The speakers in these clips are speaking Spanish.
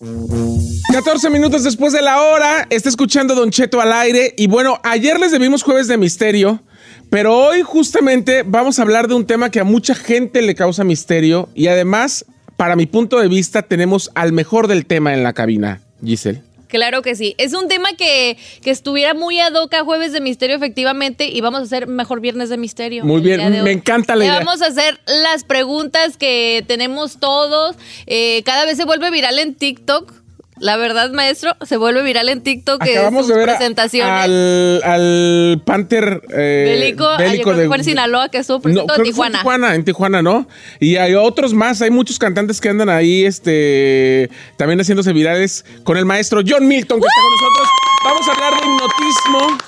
14 minutos después de la hora, está escuchando Don Cheto al aire. Y bueno, ayer les debimos jueves de misterio, pero hoy justamente vamos a hablar de un tema que a mucha gente le causa misterio. Y además, para mi punto de vista, tenemos al mejor del tema en la cabina, Giselle. Claro que sí. Es un tema que, que estuviera muy ad hoc a Jueves de Misterio, efectivamente, y vamos a hacer mejor Viernes de Misterio. Muy bien, me encanta la idea. Vamos a hacer las preguntas que tenemos todos. Eh, cada vez se vuelve viral en TikTok. La verdad, maestro, se vuelve viral en TikTok que Acabamos de ver al, al Panther eh, Bélico, ah, fue en Sinaloa, que estuvo presentado creo en Tijuana. en Tijuana, en Tijuana, ¿no? Y hay otros más, hay muchos cantantes que andan ahí, este, también haciéndose virales con el maestro John Milton, que está con nosotros. Vamos a hablar de hipnotismo.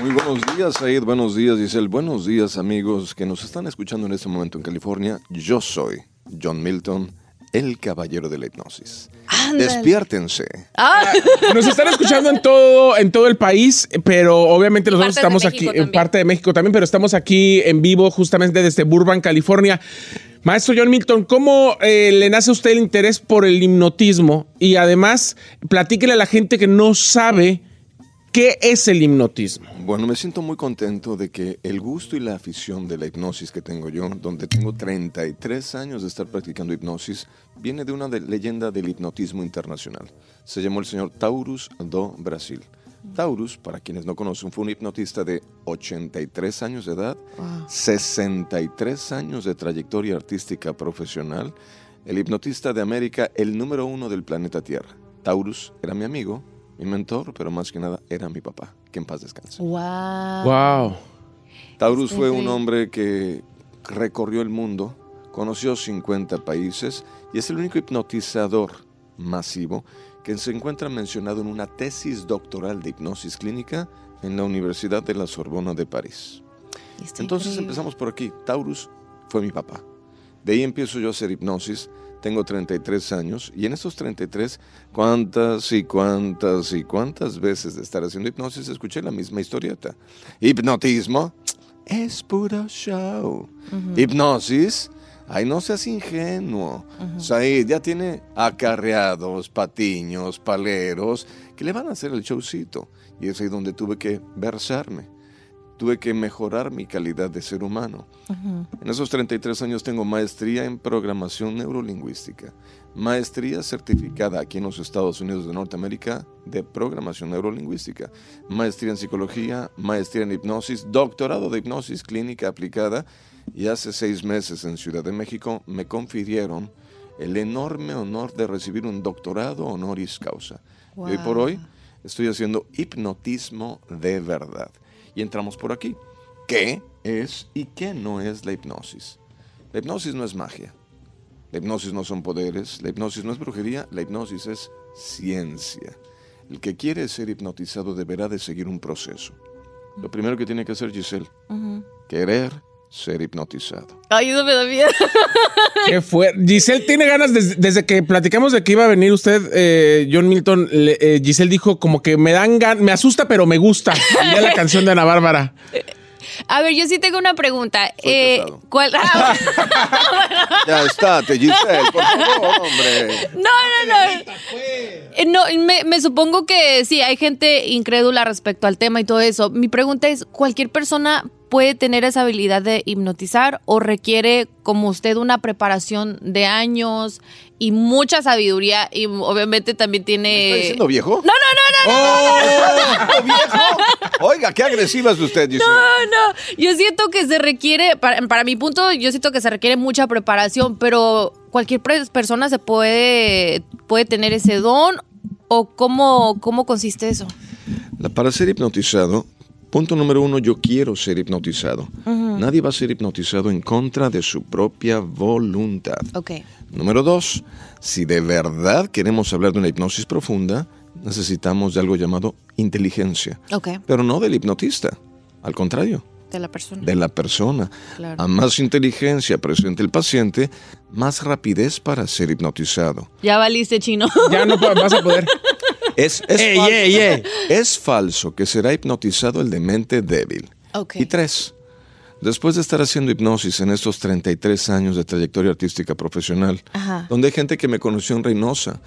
Muy buenos días, Said. Buenos días, Giselle. Buenos días, amigos que nos están escuchando en este momento en California. Yo soy John Milton, el caballero de la hipnosis. Ándale. Despiértense. Ah, Nos están escuchando en todo, en todo el país, pero obviamente nosotros estamos aquí, en parte de México también, pero estamos aquí en vivo justamente desde Burbank, California. Maestro John Milton, ¿cómo eh, le nace a usted el interés por el hipnotismo? Y además, platíquele a la gente que no sabe qué es el hipnotismo. Bueno, me siento muy contento de que el gusto y la afición de la hipnosis que tengo yo, donde tengo 33 años de estar practicando hipnosis, viene de una de- leyenda del hipnotismo internacional. Se llamó el señor Taurus do Brasil. Taurus, para quienes no conocen, fue un hipnotista de 83 años de edad, 63 años de trayectoria artística profesional, el hipnotista de América, el número uno del planeta Tierra. Taurus era mi amigo, mi mentor, pero más que nada era mi papá. Que en paz descanse. wow. Wow. Taurus fue un increíble. hombre que recorrió el mundo, conoció 50 países y es el único hipnotizador masivo que se encuentra mencionado en una tesis doctoral de hipnosis clínica en la Universidad de la Sorbona de París. Entonces increíble. empezamos por aquí. Taurus fue mi papá. De ahí empiezo yo a hacer hipnosis. Tengo 33 años y en estos 33, cuántas y cuántas y cuántas veces de estar haciendo hipnosis escuché la misma historieta. Hipnotismo es puro show. Hipnosis, ay, no seas ingenuo. Said ya tiene acarreados, patiños, paleros, que le van a hacer el showcito. Y es ahí donde tuve que versarme tuve que mejorar mi calidad de ser humano. En esos 33 años tengo maestría en programación neurolingüística, maestría certificada aquí en los Estados Unidos de Norteamérica de programación neurolingüística, maestría en psicología, maestría en hipnosis, doctorado de hipnosis clínica aplicada y hace seis meses en Ciudad de México me confirieron el enorme honor de recibir un doctorado honoris causa. Y hoy por Wow. hoy estoy haciendo hipnotismo de verdad. Y entramos por aquí. ¿Qué es y qué no es la hipnosis? La hipnosis no es magia. La hipnosis no son poderes. La hipnosis no es brujería. La hipnosis es ciencia. El que quiere ser hipnotizado deberá de seguir un proceso. Lo primero que tiene que hacer Giselle, querer ser hipnotizado. Ay, eso me da miedo. ¿Qué fue? Giselle tiene ganas, desde, desde que platicamos de que iba a venir usted, eh, John Milton, le- eh, Giselle dijo como que me dan gan me asusta, pero me gusta. Ya la canción de Ana Bárbara. A ver, yo sí tengo una pregunta. Soy Eh. ¿Cuál? Ah, Ya estate, Giselle, por favor, hombre. no, no, no. Eh, No, me, me supongo que sí, hay gente incrédula respecto al tema y todo eso. Mi pregunta es, ¿cualquier persona puede tener esa habilidad de hipnotizar o requiere como usted una preparación de años y mucha sabiduría y obviamente también tiene... ¿Está diciendo viejo? No, no, no, no, ¡Oh! viejo! Oiga, qué agresiva es usted, Giselle. no, no. Yo siento que se requiere, para, para mi punto, yo siento que se requiere mucha preparación, pero cualquier persona se puede, puede tener ese don o cómo, cómo consiste eso. Para ser hipnotizado, punto número uno, yo quiero ser hipnotizado. Nadie va a ser hipnotizado en contra de su propia voluntad. Ok. Número dos, si de verdad queremos hablar de una hipnosis profunda, necesitamos de algo llamado inteligencia. Ok. Pero no del hipnotista, al contrario, De la persona. de la persona. Claro. A más inteligencia presente el paciente, más rapidez para ser hipnotizado. Ya valiste, chino. Ya no vas a poder. Es, es Ey, falso, ey, ey. es falso que será hipnotizado el demente débil. Y tres, después de estar haciendo hipnosis en estos 33 años de trayectoria artística profesional, Ajá. donde hay gente que me conoció en Reynosa,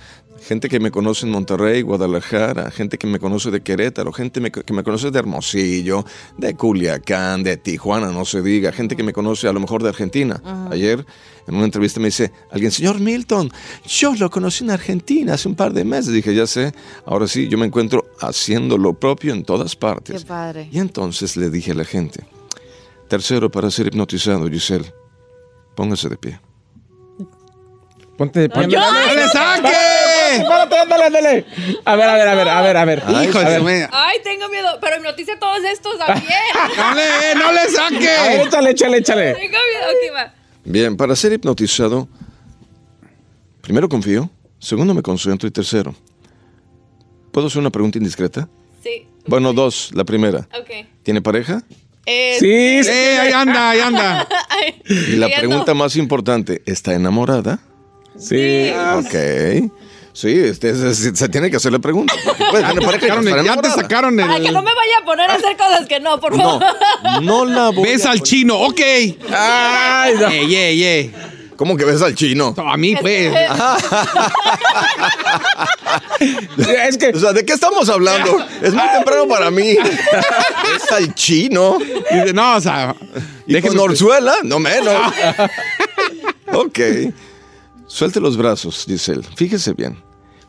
gente que me conoce en Monterrey, Guadalajara, gente que me conoce de Querétaro, gente me- que me conoce de Hermosillo, de Culiacán, de Tijuana, no se diga, gente que me conoce a lo mejor de Argentina. Ayer en una entrevista me dice alguien, señor Milton, yo lo conocí en Argentina hace un par de meses. Dije, ya sé, ahora sí, yo me encuentro haciendo lo propio en todas partes. Qué padre. Y entonces le dije a la gente, tercero, para ser hipnotizado, Giselle, póngase de pie. Ponte de pie. ¡No le saque! Párate, ándale, ándale. A ver, a ver, a ver, a ver, a ver. Ay, Hijo a de ver. Ay, tengo miedo. Pero hipnotice a todos estos también. ¡No le, no le A ver, saque! échale, échale, échale. tengo miedo. Ok, va. Bien, para ser hipnotizado, primero confío, segundo me concentro y tercero. ¿Puedo hacer una pregunta indiscreta? Sí. Bueno, dos. La primera, Ok. ¿tiene pareja? Eh, Sí, sí. ¡Eh, ahí anda, ahí anda! ay, Y la pregunta no. más importante, ¿está enamorada? Sí. Ok. Sí, este, se, se tiene que hacer la pregunta. porque puede tener pareja y no Sacaron estar el- ya te sacaron Para que no el... me vaya a poner a hacer cosas que no, por No, favor. no la voy Ves a al poner- chino, ok. Ay, no. ¡Ey, ey, ey! ¿Cómo que ves al chino? A mí, pues. Es que O sea, ¿de qué estamos hablando? Es muy temprano para mí. Es al chino. Dice, no, o sea... ¿Y con usted- Orzuela? No menos. ok. Suelte los brazos, Giselle. Fíjese bien.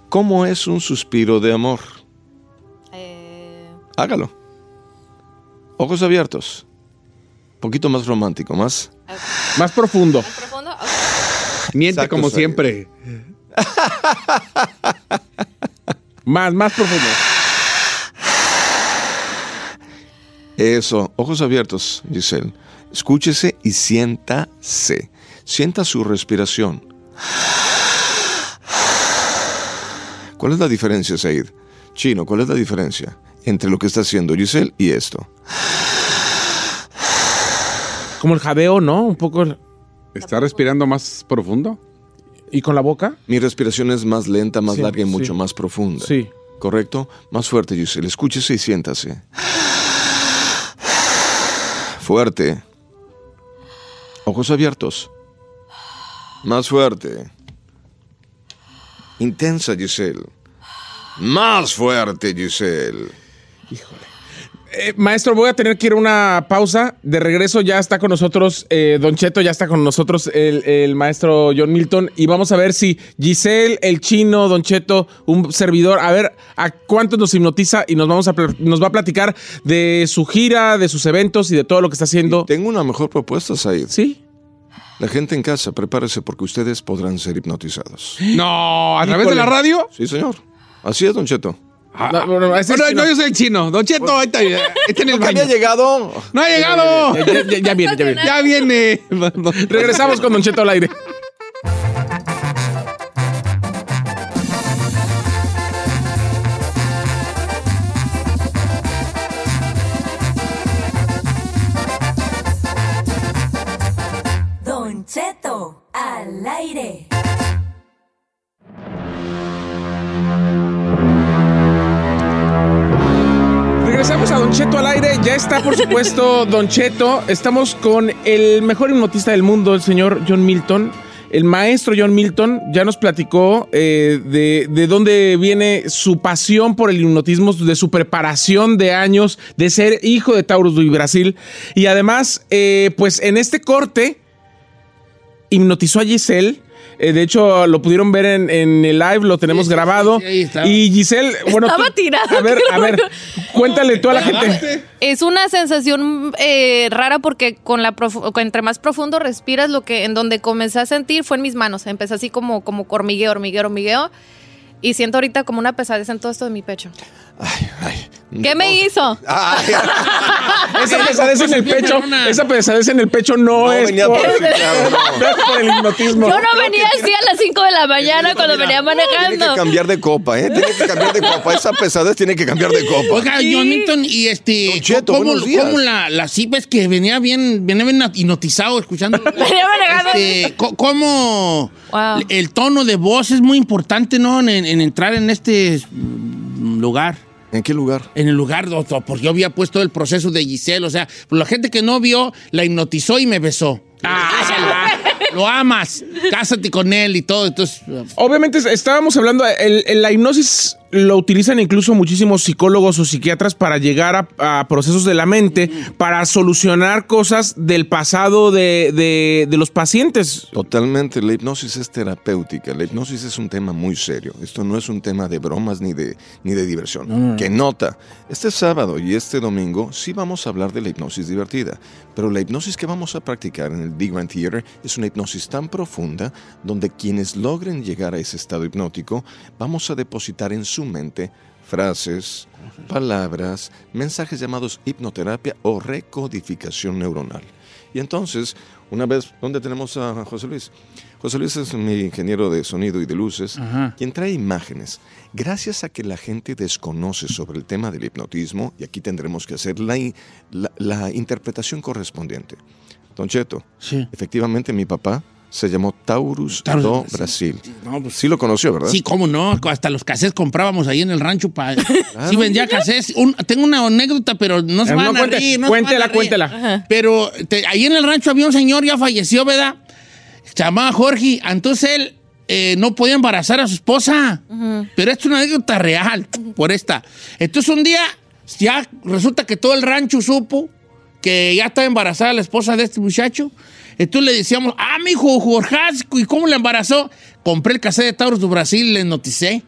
¿Cómo es un suspiro de amor? Eh, Hágalo. Ojos abiertos. Poquito más romántico, más. más profundo. ¿Profundo? Ok. Miente Exacto, como siempre. Más, más profundo. Eso. Ojos abiertos, Giselle. Escúchese y siéntase. Sienta su respiración. ¿Cuál es la diferencia, Said? Chino, ¿cuál es la diferencia entre lo que está haciendo Giselle y esto? Como el jadeo, ¿no? Un poco. ¿Está respirando más profundo? ¿Y con la boca? Mi respiración es más lenta, más Sí, larga y sí. mucho más profunda. Sí. ¿Correcto? Más fuerte, Giselle. Escúchese y siéntase. Fuerte. Ojos abiertos. Más fuerte. Intensa, Giselle. Más fuerte, Giselle. Eh, maestro, voy a tener que ir a una pausa. De regreso ya está con nosotros eh, Don Cheto, ya está con nosotros el, el maestro John Milton. Y vamos a ver si Giselle, el chino, Don Cheto, un servidor, a ver a cuánto nos hipnotiza y nos, vamos a, nos va a platicar de su gira, de sus eventos y de todo lo que está haciendo. Tengo una mejor propuesta, Said. ¿Sí? La gente en casa, prepárese porque ustedes podrán ser hipnotizados. No, ¿a través de la radio? Sí, señor. Así es, Don Cheto. No, no, no, ese es Bueno, chino. no, yo soy el chino. Don Cheto, ahí está, ahí está en el ¿Nunca había baño. llegado? ¡No ha llegado! Ya, ya- ya viene, ya viene. Ya viene. Regresamos con Don Cheto al aire. Al aire. Ya está, por supuesto, Don Cheto. Estamos con el mejor hipnotista del mundo, el señor John Milton. el maestro John Milton ya nos platicó eh, de, de dónde viene su pasión por el hipnotismo, de su preparación de años, de ser hijo de Taurus y Brasil. Y además, eh, pues en este corte, hipnotizó a Giselle. Eh, de hecho, lo pudieron ver en, en el live, lo tenemos Sí, sí, grabado. sí, ahí estaba. y Giselle, bueno. Estaba tú- tirado, A ver, a ver, cuéntale tú a la gente. Es una sensación eh, rara porque con la entre más profundo respiras, lo que en donde comencé a sentir fue en mis manos. Empecé así como, como hormigueo, hormigueo, hormigueo. Y siento ahorita como una pesadez en todo esto de mi pecho. Ay, ay. ¿Qué me hizo? Ay, Esa pesadez en el pecho, esa pesadez en el pecho no, No es venía por, es el hipnotismo. Yo no venía así a las 5 de la mañana cuando venía Tiene que manejando. cambiar de copa, ¿eh? Tiene que cambiar de copa. Esa pesadez tiene que cambiar de copa. Oiga, John Milton, y este. Cheto, ¿Cómo, la, la sí, ves que venía bien, venía bien hipnotizado escuchando? Venía manejando. Este, ¿Cómo Wow. el tono de voz es muy importante, ¿no? En, en entrar en este lugar. ¿En qué lugar? En el lugar, doctor, porque yo había puesto el proceso de Giselle, o sea, la gente que no vio, la hipnotizó y me besó. Ah, lo amas, cásate con él y todo, entonces... Obviamente es- estábamos hablando, el, el- la hipnosis lo utilizan incluso muchísimos psicólogos o psiquiatras para llegar a, a procesos de la mente, para solucionar cosas del pasado de, de- de los pacientes. Totalmente, la hipnosis es terapéutica, la hipnosis es un tema muy serio, esto no es un tema de bromas ni de, ni de diversión. Que nota, este sábado y este domingo sí vamos a hablar de la hipnosis divertida, pero la hipnosis que vamos a practicar en el Big Grand Theater es una hipnosis tan profunda donde quienes logren llegar a ese estado hipnótico vamos a depositar en su mente frases, palabras, mensajes llamados hipnoterapia o recodificación neuronal. Y entonces, una vez, ¿dónde tenemos a José Luis? José Luis es mi ingeniero de sonido y de luces, Ajá. quien trae imágenes. Gracias a que la gente desconoce sobre el tema del hipnotismo, y aquí tendremos que hacer la- la interpretación correspondiente. Don Cheto, Sí. efectivamente mi papá se llamó Taurus, Taurus do Brasil. Brasil. No, pues- sí lo conoció, ¿verdad? Sí, cómo no, hasta los cassettes comprábamos ahí en el rancho para... Sí vendía cassettes. Un- tengo una anécdota, pero no se Eh, van no, a cuente- reír. No se cuéntela, van a reír. cuéntela. Pero te- ahí en el rancho había un señor, ya falleció, ¿verdad? Se llamaba Jorge. Entonces él eh, no podía embarazar a su esposa. Pero esto es una anécdota real, por esta. Entonces un día ya resulta que todo el rancho supo que ya estaba embarazada la esposa de este muchacho. Entonces le decíamos, ah, mi hijo Jorge, ¿y cómo la embarazó? Compré el cassette de Taurus do Brasil y le noticé.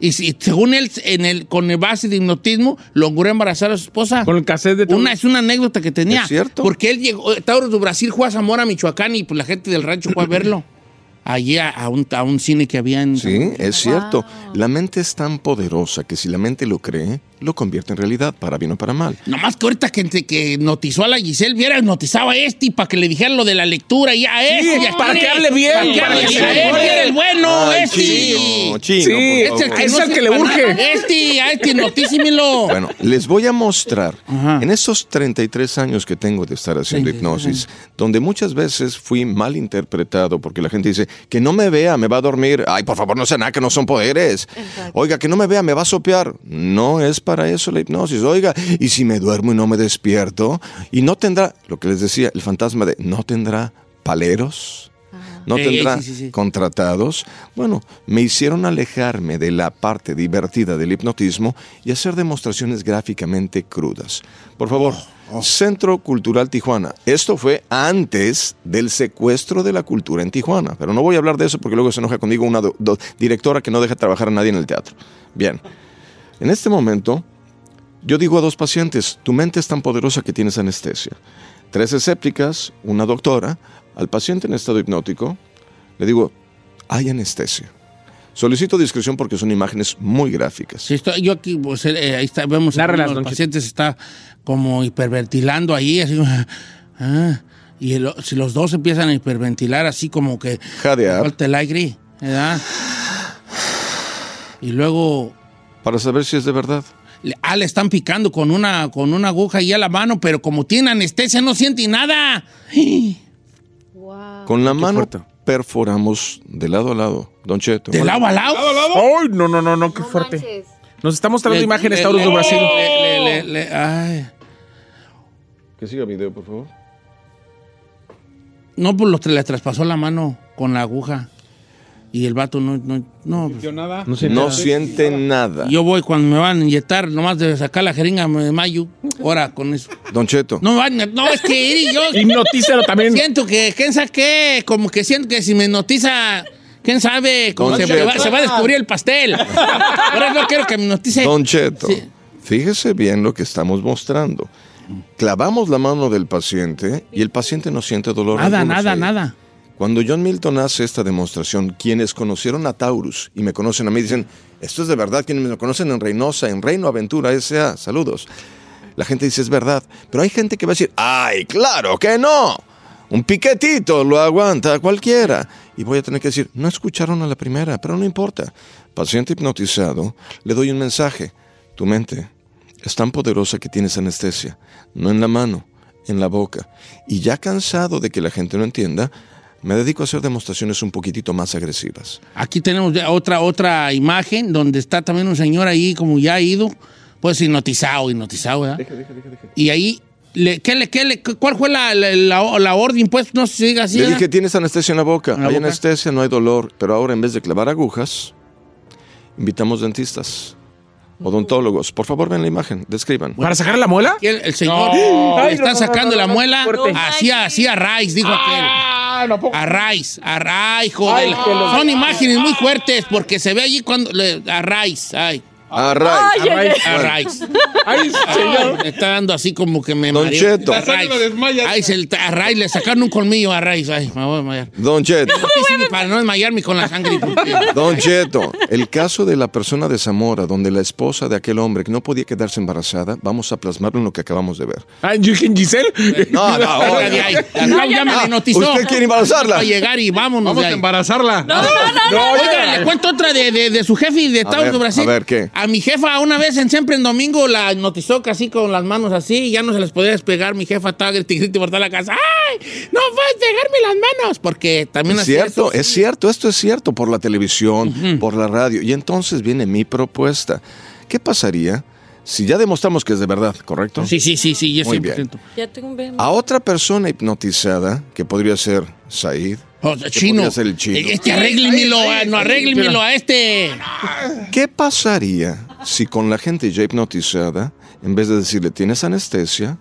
Y, si- según él, en el, con el base de hipnotismo, logró embarazar a su esposa. Con el cassette de Una, es una anécdota que tenía. ¿Es cierto? Porque él llegó, Taurus do Brasil fue a Zamora, Michoacán, y pues la gente del rancho fue a verlo. Allí a, a un, a un cine que había en... Sí, es cierto. La mente es tan poderosa que si la mente lo cree, lo convierte en realidad, para bien o para mal. Nomás que ahorita que, que notizó a la Giselle, viera, notizaba a este y para que le dijera lo de la lectura y a este. y a para que hable bien, Para que hable bien. Este el bueno, Ay, este. chino, chino, Sí, por es el favor. que- es el que le urge. Este, a este, notísimelo. Bueno, les voy a mostrar Ajá. en estos 33 años que tengo de estar haciendo 33 hipnosis, donde muchas veces fui mal interpretado porque la gente dice que no me vea, me va a dormir. Ay, por favor, no sea nada, que no son poderes. Oiga, que no me vea, me va a sopear. No es para eso la hipnosis. Oiga, y si me duermo y no me despierto, y no tendrá, lo que les decía, el fantasma de no tendrá paleros. No Sí, tendrá sí, sí, sí. contratados. Bueno, me hicieron alejarme de la parte divertida del hipnotismo y hacer demostraciones gráficamente crudas. Por favor, Oh, Centro Cultural Tijuana. Esto fue antes del secuestro de la cultura en Tijuana. Pero no voy a hablar de eso porque luego se enoja conmigo una do- do- directora que no deja trabajar a nadie en el teatro. Bien, en este momento yo digo a dos pacientes, tu mente es tan poderosa que tienes anestesia. Tres escépticas, una doctora, al paciente en estado hipnótico, le digo, hay anestesia. Solicito discreción porque son imágenes muy gráficas. Sí, estoy- yo aquí, pues, eh, ahí está, vemos a Nárralas, uno de don los pacientes está como hiperventilando ahí, así, ah, y el- si los dos empiezan a hiperventilar así como que Jadear. falta el aire, ¿verdad? Y luego Para saber si es de verdad. le- ah, le están picando con una, con una aguja ahí a la mano, pero como tiene anestesia no siente nada. Con la mano perforamos de lado a lado, Don Cheto. De lado a lado. Ay, no, no, no, no, qué fuerte. Nos está mostrando Le- imágenes Taurus de Brasil. le- le- le- le- ay. Que siga video, por favor. No, pues lo, le traspasó la mano. con la aguja. Y el vato no, no, no. Nada. No siente nada. Yo voy cuando me van a inyectar, nomás de sacar la jeringa de mayo, ahora con eso. Don Cheto. No, no es que Iri, yo Hipnotízalo también. siento que, ¿quién sabe qué? Como que siento que si me notiza, ¿quién sabe? Como se, va, se va a descubrir el pastel. Ahora no quiero que me notice. Don Cheto, Sí. fíjese bien lo que estamos mostrando. Clavamos la mano del paciente y el paciente no siente dolor. Nada, nada, nada. Cuando John Milton hace esta demostración, quienes conocieron a Taurus y me conocen a mí dicen, esto es de verdad, quienes me conocen en Reynosa, en Reino Aventura S.A., saludos. La gente dice, es verdad, pero hay gente que va a decir, ay, claro que no. Un piquetito lo aguanta cualquiera. Y voy a tener que decir, no escucharon a la primera, pero no importa. Paciente hipnotizado, le doy un mensaje. Tu mente es tan poderosa que tienes anestesia, no en la mano, en la boca. Y ya cansado de que la gente no entienda, me dedico a hacer demostraciones un poquitito más agresivas. Aquí tenemos ya otra, otra imagen donde está también un señor ahí como ya ido, pues hipnotizado, hipnotizado, ¿verdad? Y ahí, le, ¿qué le, qué le- ¿cuál fue la, la, la- la orden? Pues no si diga así. Le dije, tienes anestesia en la boca. ¿En la Hay boca? anestesia, no hay dolor. Pero ahora, en vez de clavar agujas, invitamos dentistas, odontólogos. Por favor, ven la imagen, describan. ¿Para sacar la muela? El, el señor No. está sacando no, no, la no, muela así, así a raíz, dijo Ah, aquel. Puedo. A raíz, a raíz, joder. Ay, que lo- Son imágenes muy fuertes porque se ve allí cuando le, a raíz, ay, Ah, right. a raíz. Ay, señor. Me está dando así como que me Don. Cheto. A raíz. Ay, se le- a raíz, le sacaron un colmillo a raíz. Ay, me voy a desmayar. Don Cheto, para no desmayarme con la sangre. Don Cheto, el caso de la persona de Zamora, donde la esposa de aquel hombre que no podía quedarse embarazada, vamos a plasmarlo en lo que acabamos de ver. Dije, Giselle. No, no, Clau ya me Ah, hipnotizó. ¿Usted quiere embarazarla? Va a llegar y vámonos Vamos a embarazarla. No, Oiga, le cuento otra de, de- de su jefe y de de Brasil. a ver, ¿qué? A mi jefa una vez en Siempre en Domingo la notizó casi con las manos así y ya no se las podía despegar. Mi jefa estaba grite por toda la casa. ¡Ay! ¡No puedes pegarme las manos! Porque también Es cierto, eso. es cierto, esto es cierto por la televisión, por la radio. Y entonces viene mi propuesta. ¿Qué pasaría si ya demostramos que es de verdad, correcto? Sí, sí, sí, sí, yo Muy 100%. bien. Ya tengo un. A otra persona hipnotizada, que podría ser Said, O sea, chino. podría ser el chino. Este, arréglemelo, no, arréglemelo a este. ¿Qué pasaría si con la gente ya hipnotizada, en vez de decirle tienes anestesia,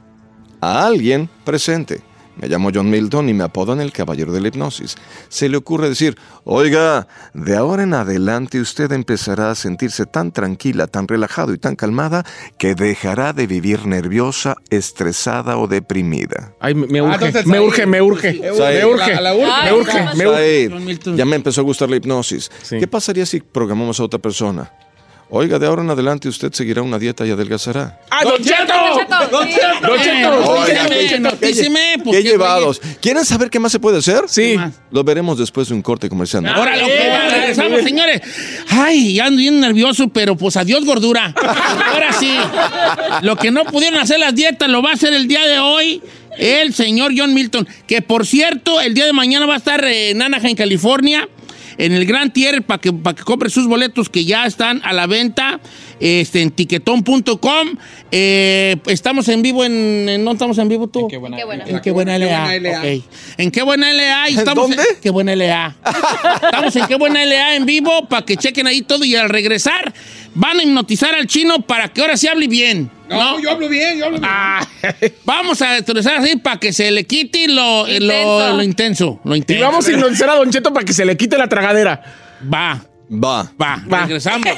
a alguien presente? Me llamo John Milton y me apodan el caballero de la hipnosis. Se le ocurre decir, oiga, de ahora en adelante usted empezará a sentirse tan tranquila, tan relajado y tan calmada que dejará de vivir nerviosa, estresada o deprimida. Ay, me, Ah, urge, me urge, me urge. Me urge. A la urge. Me urge, me urge. Ya me empezó a gustar la hipnosis. Sí. ¿Qué pasaría si programamos a otra persona? Oiga, de ahora en adelante usted seguirá una dieta y adelgazará. ¡Ah, Don Cheto! Don Cheto! Qué- pues, llevados. ¿Quieren saber qué más se puede hacer? Sí. Lo veremos después de un corte comercial. Ahora lo que regresamos, señores. Ay, ya ando bien nervioso, pero pues adiós gordura. Ahora sí. Lo que no pudieron hacer las dietas lo va a hacer el día de hoy el señor John Milton, que por cierto, el día de mañana va a estar en Anaheim, California, en el Gran Tier para que, para que compre sus boletos que ya están a la venta este, en tiquetón.com. Eh, estamos en vivo en, en- ¿No estamos en vivo tú? Qué buena. Qué buena. En qué buena LA. En qué buena LA. Estamos ¿Dónde? En, qué buena LA. estamos en qué buena LA en vivo para que chequen ahí todo y al regresar van a hipnotizar al chino para que ahora sí hable bien. No, ¿no? yo hablo bien, yo hablo bien. Ah, vamos a hipnotizar así para que se le quite lo eh, lo- Intenso. lo intenso. Lo Y intenso. vamos a hipnotizar a Don Cheto para que se le quite la tragadera. Va, Va. va, Va. regresamos.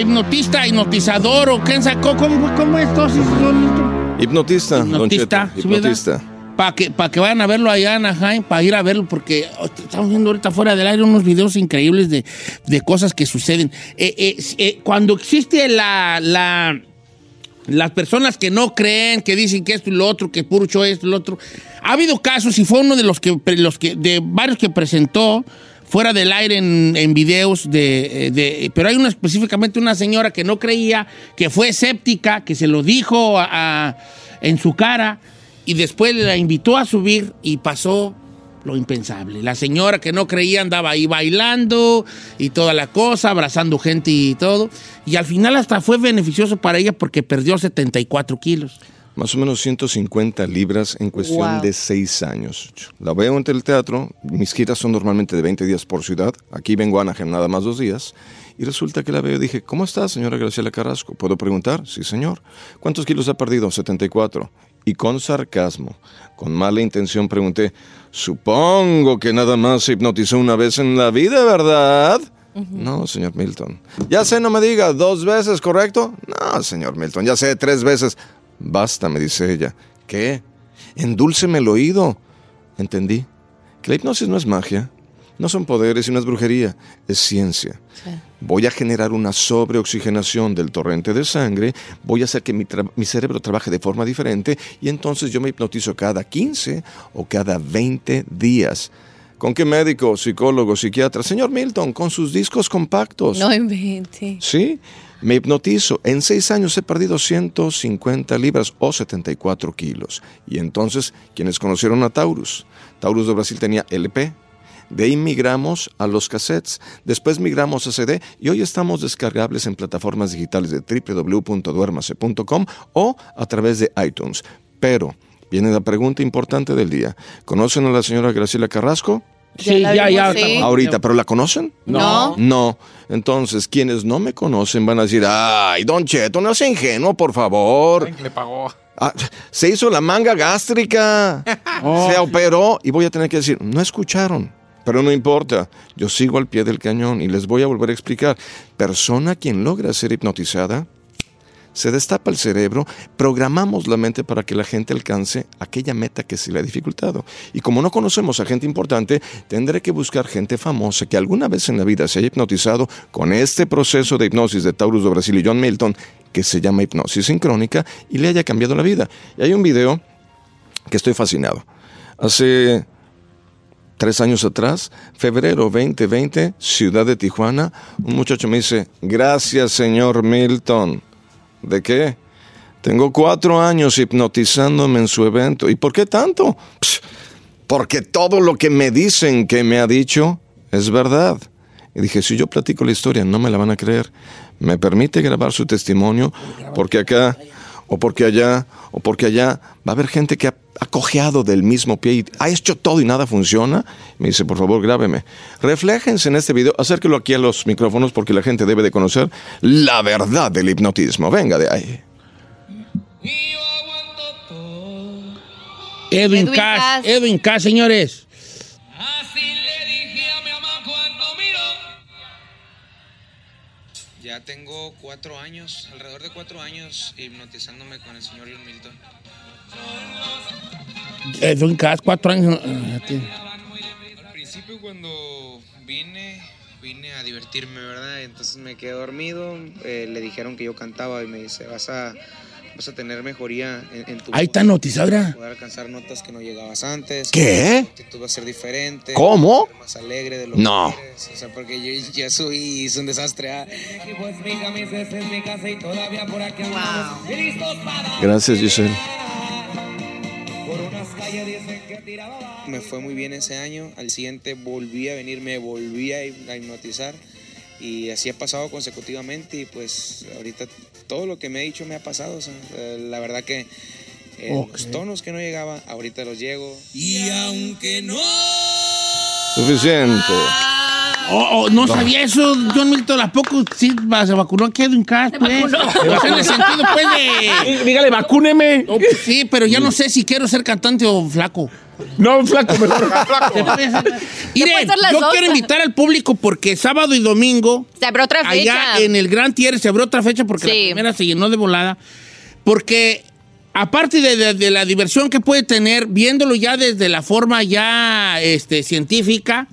hipnotista, hipnotizador o quién sacó. ¿Cómo, cómo es? todo eso? Hipnotista, Don Hipnotista, hipnotista. Para que, pa' que vayan a verlo allá en Anaheim, para ir a verlo, porque oh, estamos viendo ahorita fuera del aire unos videos increíbles de, de cosas que suceden. Eh, eh, eh, cuando existe la, la, las personas que no creen, que dicen que esto y lo otro, que puro show esto y lo otro, ha habido casos, y fue uno de los que, los que de varios que presentó fuera del aire en, en videos de, eh, de- pero hay una específicamente una señora que no creía, que fue escéptica, que se lo dijo a- a- en su cara y después la invitó a subir y pasó lo impensable. La señora que no creía andaba ahí bailando y toda la cosa, abrazando gente y todo. Y al final hasta fue beneficioso para ella porque perdió 74 kilos. Más o menos 150 libras en cuestión Wow. de seis años. La veo en el teatro, mis giras son normalmente de 20 días por ciudad, aquí vengo a Anaheim nada más dos días, y resulta que la veo y dije, ¿cómo está, señora Graciela Carrasco? ¿Puedo preguntar? Sí, señor. ¿Cuántos kilos ha perdido? 74. Y con sarcasmo, con mala intención pregunté, supongo que nada más se hipnotizó una vez en la vida, ¿verdad? No, señor Milton. Ya sé, no me diga, dos veces, ¿correcto? No, señor Milton, ya sé, tres veces. Basta, me dice ella. ¿Qué? Endúlceme el oído. Entendí. Que la hipnosis no es magia, no son poderes y no es brujería, es ciencia. Voy a generar una sobreoxigenación del torrente de sangre, voy a hacer que mi, mi cerebro trabaje de forma diferente y entonces yo me hipnotizo cada 15 o cada 20 días. ¿Con qué médico, psicólogo, psiquiatra? Señor Milton, con sus discos compactos. No invente. Sí, me hipnotizo. En seis años he perdido 150 libras o 74 kilos. Y entonces, quienes conocieron a Taurus? Taurus de Brasil tenía LP. De ahí migramos a los cassettes, después migramos a CD y hoy estamos descargables en plataformas digitales de www.duermase.com o a través de iTunes. Pero viene la pregunta importante del día. ¿Conocen a la señora Graciela Carrasco? Ya la vimos, sí. Ahorita, ¿pero la conocen? No. No. Entonces, quienes no me conocen van a decir, ay, don Cheto, no sea ingenuo, por favor. Le pagó. Ah, se hizo la manga gástrica. Se operó. Y voy a tener que decir, no escucharon. Pero no importa, yo sigo al pie del cañón y les voy a volver a explicar. Persona quien logra ser hipnotizada, se destapa el cerebro, programamos la mente para que la gente alcance aquella meta que se le ha dificultado. Y como no conocemos a gente importante, tendré que buscar gente famosa que alguna vez en la vida se haya hipnotizado con este proceso de hipnosis de Taurus de Brasil y John Milton, que se llama hipnosis sincrónica, y le haya cambiado la vida. Y hay un video que estoy fascinado. Hace tres años atrás, febrero 2020, ciudad de Tijuana, un muchacho me dice, gracias señor Milton. ¿De qué? Tengo cuatro años hipnotizándome en su evento. ¿Y por qué tanto? Porque todo lo que me dicen que me ha dicho es verdad. Y dije, si yo platico la historia, no me la van a creer. ¿Me permite grabar su testimonio? Porque acá, o porque allá, o porque allá, va a haber gente que ha, ha cojeado del mismo pie y ha hecho todo y nada funciona. Me dice, por favor, grábeme. Refléjense en este video, acérquelo aquí a los micrófonos porque la gente debe de conocer la verdad del hipnotismo. Venga de ahí. Edwin, Edwin Cass, Cass. Edwin Cass, señores. Ya tengo cuatro años, alrededor de cuatro años, hipnotizándome con el señor John Milton. Eh, Don Cas, cuatro años. tiene. Al principio cuando vine, vine a divertirme, ¿verdad? Entonces me quedé dormido, eh, le dijeron que yo cantaba y me dice, vas a, vas a tener mejoría en, en tu Ahí está notizadora. poder alcanzar notas que no llegabas antes. ¿Qué? Tu actitud va a ser diferente. ¿Cómo? vas ser Más alegre de lo No. que eres. O sea, porque yo ya soy es un desastre. ¿ah? Gracias, Giselle. Me fue muy bien ese año. Al siguiente volví a venir, me volví a hip- a hipnotizar. Y así ha pasado consecutivamente. Y pues ahorita todo lo que me ha dicho me ha pasado. o sea, eh, la verdad que eh, los tonos que no llegaba, ahorita los llego. Suficiente. Oh, oh, no, sabía eso, John Milton. ¿A poco sí se vacunó aquí Edwin Cass? Pues? O sea, en el sentido, pues, de... Dígale, vacúneme. Oh, pues, sí, pero ya no sé si quiero ser cantante o flaco. No, flaco, mejor. Ser- Miren, yo dos. quiero invitar al público porque sábado y domingo, Se abrió otra fecha. allá en el Gran Tier, se abrió otra fecha porque Sí. la primera se llenó de volada. Porque aparte de, de- de la diversión que puede tener, viéndolo ya desde la forma ya este, científica,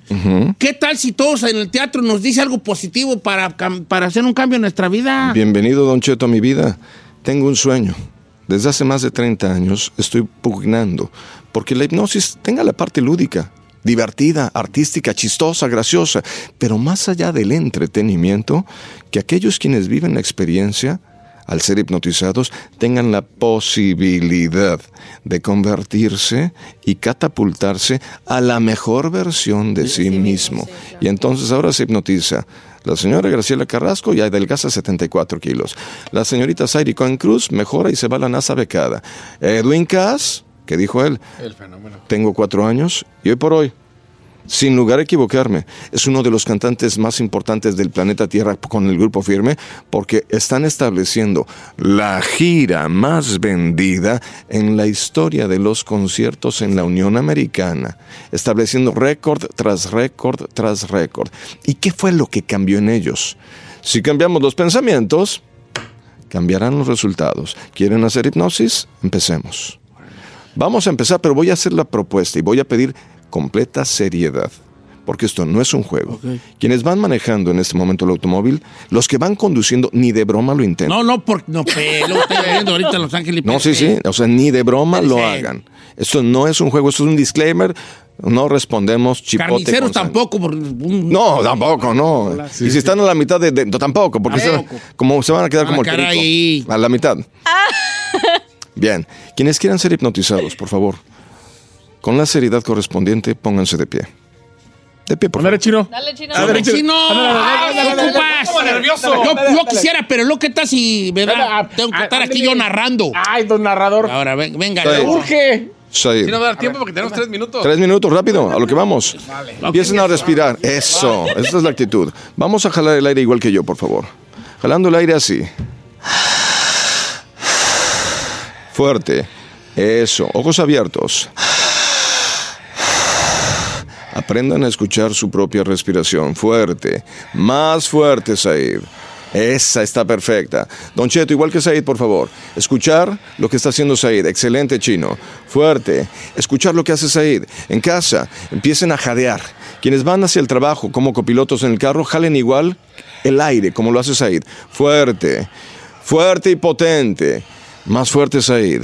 ¿qué tal si todos en el teatro nos dice algo positivo para, para hacer un cambio en nuestra vida? Bienvenido, Don Cheto, a mi vida. Tengo un sueño. Desde hace más de 30 años estoy pugnando porque la hipnosis tenga la parte lúdica, divertida, artística, chistosa, graciosa, pero más allá del entretenimiento, que aquellos quienes viven la experiencia, al ser hipnotizados, tengan la posibilidad de convertirse y catapultarse a la mejor versión de sí mismo. Y entonces ahora se hipnotiza la señora Graciela Carrasco ya adelgaza 74 kilos. La señorita Sairi Cohen Cruz mejora y se va a la NASA becada. Edwin Cass, que dijo él, El fenómeno. tengo cuatro años y hoy por hoy, sin lugar a equivocarme, es uno de los cantantes más importantes del planeta Tierra con el grupo firme porque están estableciendo la gira más vendida en la historia de los conciertos en la Unión Americana, estableciendo récord tras récord tras récord. ¿Y qué fue lo que cambió en ellos? Si cambiamos los pensamientos, cambiarán los resultados. ¿Quieren hacer hipnosis? Empecemos. Vamos a empezar, pero voy a hacer la propuesta y voy a pedir completa seriedad. Porque esto no es un juego. Quienes van manejando en este momento el automóvil, los que van conduciendo, ni de broma lo intenten. No, no, porque no, lo estoy viendo ahorita en Los Ángeles. No, sí, sí. O sea, ni de broma lo hagan. Esto no es un juego, esto es un disclaimer. No respondemos chipote. Carniceros tampoco. por un- No, tampoco, no. y si están a la mitad de. de- no, tampoco, porque se, como se van a quedar como el perico. ahí. A la mitad. Bien. Quienes quieran ser hipnotizados, por favor, con la seriedad correspondiente, pónganse de pie. De pie, por favor. chino. Dale, chino. Ándale, Si no, Ándale, ándale, ándale, ¿qué ándale, ocupas? ándale, nervioso. Yo, Dale, dale. quisiera, pero lo que tal si, ¿verdad? Ándale, Tengo que estar aquí yo narrando. Ay, don narrador. Ahora, ven- venga. Urge. Sí, no va a dar tiempo porque tenemos tres minutos. Tres minutos, rápido, a lo que vamos. Empiecen a respirar. Eso, esta es la actitud. Vamos a jalar el aire igual que yo, por favor. Jalando el aire así. Fuerte. Eso, ojos abiertos. Aprendan a escuchar su propia respiración. Fuerte. Más fuerte, Said. Esa está perfecta. Don Cheto, igual que Said, por favor. Escuchar lo que está haciendo Said. Excelente, chino. Fuerte. Escuchar lo que hace Said. En casa, empiecen a jadear. Quienes van hacia el trabajo como copilotos en el carro, jalen igual el aire, como lo hace Said. Fuerte. Fuerte y potente. Más fuerte, Said.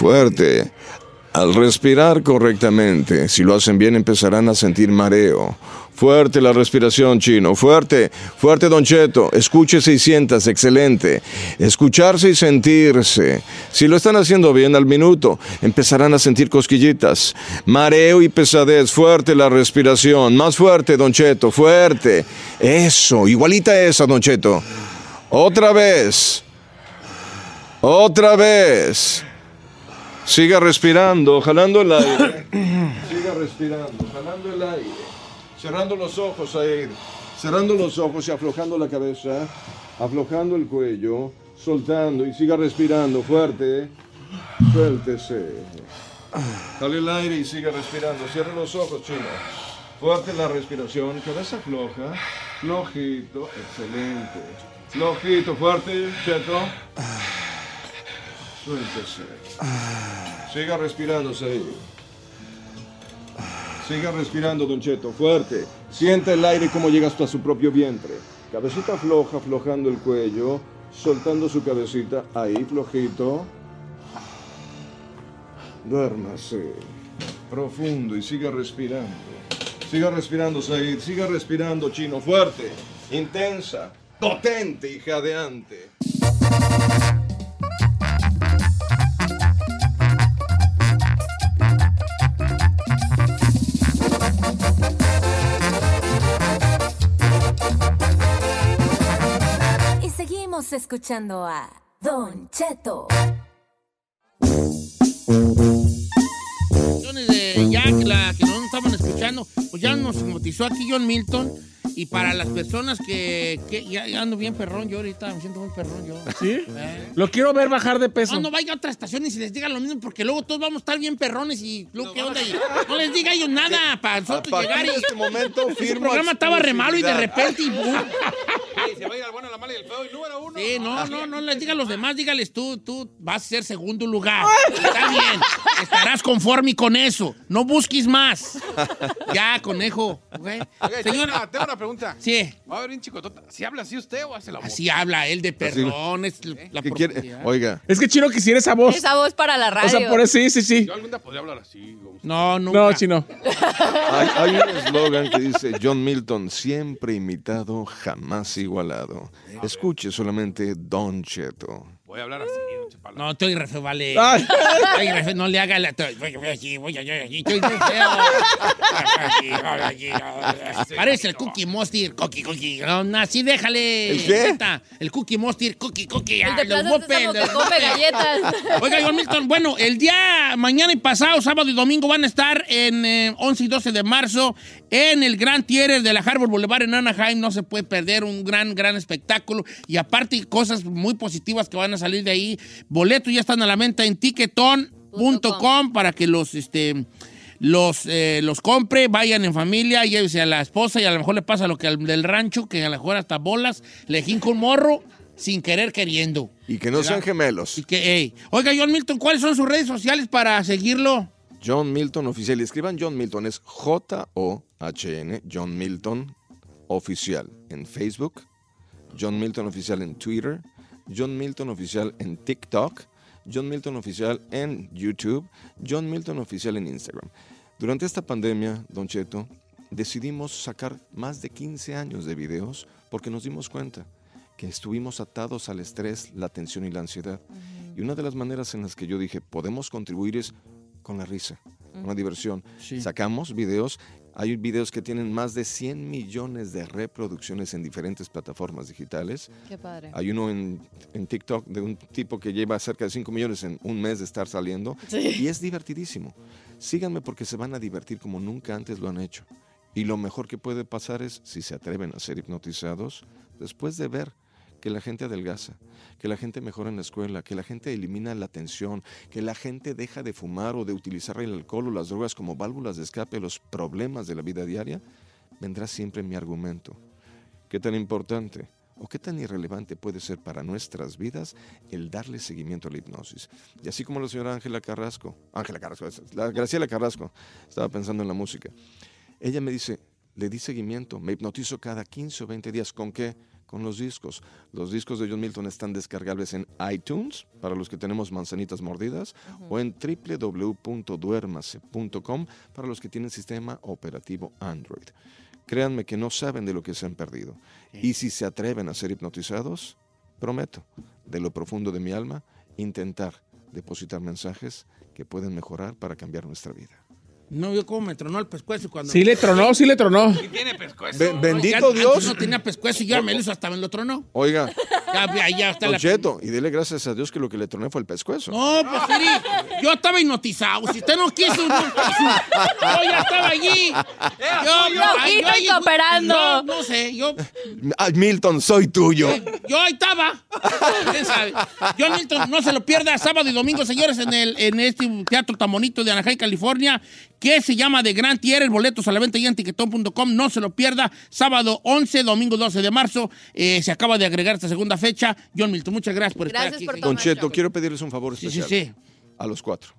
Fuerte. Al respirar correctamente, si lo hacen bien empezarán a sentir mareo. Fuerte la respiración, chino. Fuerte, fuerte, don Cheto. Escúchese y siéntase, excelente. Escucharse y sentirse. Si lo están haciendo bien al minuto, empezarán a sentir cosquillitas. Mareo y pesadez. Fuerte la respiración. Más fuerte, don Cheto. Fuerte. Eso, igualita esa, don Cheto. Otra vez. Otra vez. Siga respirando, jalando el aire. Siga respirando, jalando el aire. Cerrando los ojos, Aid. Cerrando los ojos y aflojando la cabeza. Aflojando el cuello. Soltando y siga respirando fuerte. Suéltese. Dale el aire y siga respirando. Cierra los ojos, chino. Fuerte la respiración. Cabeza floja. Flojito. Excelente. Flojito, fuerte, cheto. Suéltese. Siga respirando, Said. Siga respirando, Don Cheto. Fuerte. Siente el aire como llega hasta su propio vientre. Cabecita floja, aflojando el cuello. Soltando su cabecita. Ahí, flojito. Duérmase. Profundo y siga respirando. Siga respirando, Said. Siga respirando, chino. Fuerte. Intensa. Potente y jadeante. Seguimos escuchando a Don Cheto. de Jack, la que no estaban escuchando, pues ya nos hipnotizó aquí John Milton. Y para las personas que, que ya, ya ando bien perrón yo ahorita, me siento muy perrón yo. ¿Sí? Eh. Lo quiero ver bajar de peso. No, no vaya a otras estaciones y les diga lo mismo, porque luego todos vamos a estar bien perrones y luego, ¿qué onda? Y no les diga ellos nada para nosotros llegar y... este momento firmo programa estaba re malo y de repente... Y, ¡boom! se va a ir al bueno, la mala y el feo. Y número uno. Sí, no, no, no les diga a los demás, dígales tú, tú vas a ser segundo lugar. Está bien, estarás conforme con eso. No busques más. Ya, conejo. Señora, tengo una pregunta. Sí, Va a haber un chicotota. ¿Si habla así usted o hace la voz? así habla él de perrón, es la ¿Qué quiere? profundidad. Oiga, Es que Chino quisiera esa voz. Esa voz para la radio. O sea, por eso sí, sí, sí. Yo algún día podría hablar así. No, nunca. No, Chino. hay, hay un eslogan que dice John Milton, siempre imitado, jamás igualado. Escuche solamente Don Cheto. Voy a hablar así, Chepala. No, estoy re feo, vale. Ay. Estoy re feo, no le haga la... Voy, voy voy allí, estoy re feo. Parece el Cookie Monster, Cookie, Cookie. No, no, así déjale. ¿El qué? El Cookie Monster, Cookie, Cookie. El de ah, los Whopper, come Whopper. galletas. Oiga, John Milton, bueno, el día mañana y pasado, sábado y domingo, van a estar en eh, 11 y 12 de marzo en el Gran Theater de la Harbor Boulevard en Anaheim. No se puede perder un gran, gran espectáculo. Y aparte, cosas muy positivas que van a salir de ahí. Boletos ya están a la venta en ticketon.com para que los, este, los, eh, los compre, vayan en familia, llévese a la esposa y a lo mejor le pasa lo que al del rancho, que a lo mejor hasta bolas, le jinca un morro sin querer queriendo. Y que no sean gemelos. Y que, ey. Oiga, John Milton, ¿cuáles son sus redes sociales para seguirlo? John Milton Oficial. Y escriban John Milton, es J-O-H-N, John Milton Oficial en Facebook, John Milton Oficial en Twitter, John Milton Oficial en TikTok, John Milton Oficial en YouTube, John Milton Oficial en Instagram. Durante esta pandemia, Don Cheto, decidimos sacar más de 15 años de videos porque nos dimos cuenta que estuvimos atados al estrés, la tensión y la ansiedad. Y una de las maneras en las que yo dije, podemos contribuir es con la risa, con la diversión. Sí. Sacamos videos, hay videos que tienen más de 100 millones de reproducciones en diferentes plataformas digitales. Qué padre. Hay uno en, en TikTok de un tipo que lleva cerca de 5 millones en un mes de estar saliendo. Y es divertidísimo. Síganme porque se van a divertir como nunca antes lo han hecho. Y lo mejor que puede pasar es, si se atreven a ser hipnotizados, después de ver que la gente adelgaza, que la gente mejora en la escuela, que la gente elimina la tensión, que la gente deja de fumar o de utilizar el alcohol o las drogas como válvulas de escape a los problemas de la vida diaria, vendrá siempre mi argumento. ¿Qué tan importante o qué tan irrelevante puede ser para nuestras vidas el darle seguimiento a la hipnosis? Y así como la señora Ángela Carrasco, Ángela Carrasco, la Graciela Carrasco, estaba pensando en la música. Ella me dice, le di seguimiento, me hipnotizo cada 15 o 20 días. ¿Con qué? Con los discos. Los discos de John Milton están descargables en iTunes para los que tenemos manzanitas mordidas o en www.duermase.com para los que tienen sistema operativo Android. Créanme que no saben de lo que se han perdido. Y si se atreven a ser hipnotizados, prometo, de lo profundo de mi alma, intentar depositar mensajes que pueden mejorar para cambiar nuestra vida. No vio cómo me tronó el pescuezo cuando... Sí le tronó, sí le tronó. ¿Y tiene pescuezo? Be- Ya bendito antes Dios. no tenía pescuezo y ya me lo hizo hasta me lo tronó. Oiga, Ya, ya, ya está Don la... Cheto, y dile gracias a Dios que lo que le troné fue el pescuezo. No, pues Siri, yo estaba hipnotizado. Si usted no quiso, no quiso. Yo ya estaba allí. Yo, yo, yo ahí- y cooperando. No, no sé, yo, Ah, Milton, soy tuyo. yo ahí estaba. ¿Quién sabe? John Milton, no se lo pierda sábado y domingo, señores, en, el, en este teatro tan bonito de Anaheim, California, que se llama The Grand Tier. El boletos a la venta ya en tiquetón.com. No se lo pierda. Sábado 11, domingo 12 de marzo. Eh, se acaba de agregar esta segunda fecha. John Milton, muchas gracias por estar aquí. por señor. Don Cheto, quiero pedirles un favor Sí, sí, especial. sí. A los cuatro.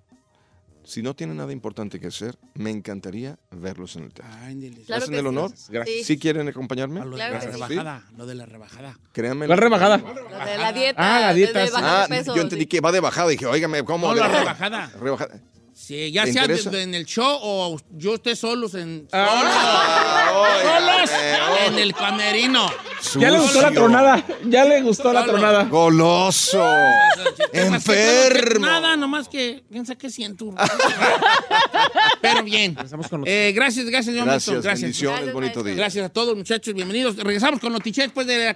Si no tienen nada importante que hacer, me encantaría verlos en el teatro. Ay, dile. ¿Me Claro hacen que el sí. honor? Gracias. ¿Sí quieren acompañarme? A lo Claro de la sí. rebajada, lo de la rebajada. Créanme. ¿Cuál rebajada? Lo de la dieta. Ah, la dieta, de sí. Ah, de peso, yo entendí sí. que va de bajada. Dije, óigame, ¿cómo? No, de la bajada? rebajada. Rebajada. Sí, ya ¿Te sea en el show o yo esté solos en, Ah, solos óigame, en el camerino. Ya le gustó la tronada. Ya le gustó la tronada. Goloso. Enfermo. Nada, nomás que piensa que siento. Pero bien. Con los- Eh, gracias, gracias, John Gracias, Milton, Gracias. bendiciones, Gracias, bonito día. Gracias a todos, muchachos. Bienvenidos. Regresamos con Notiche después de la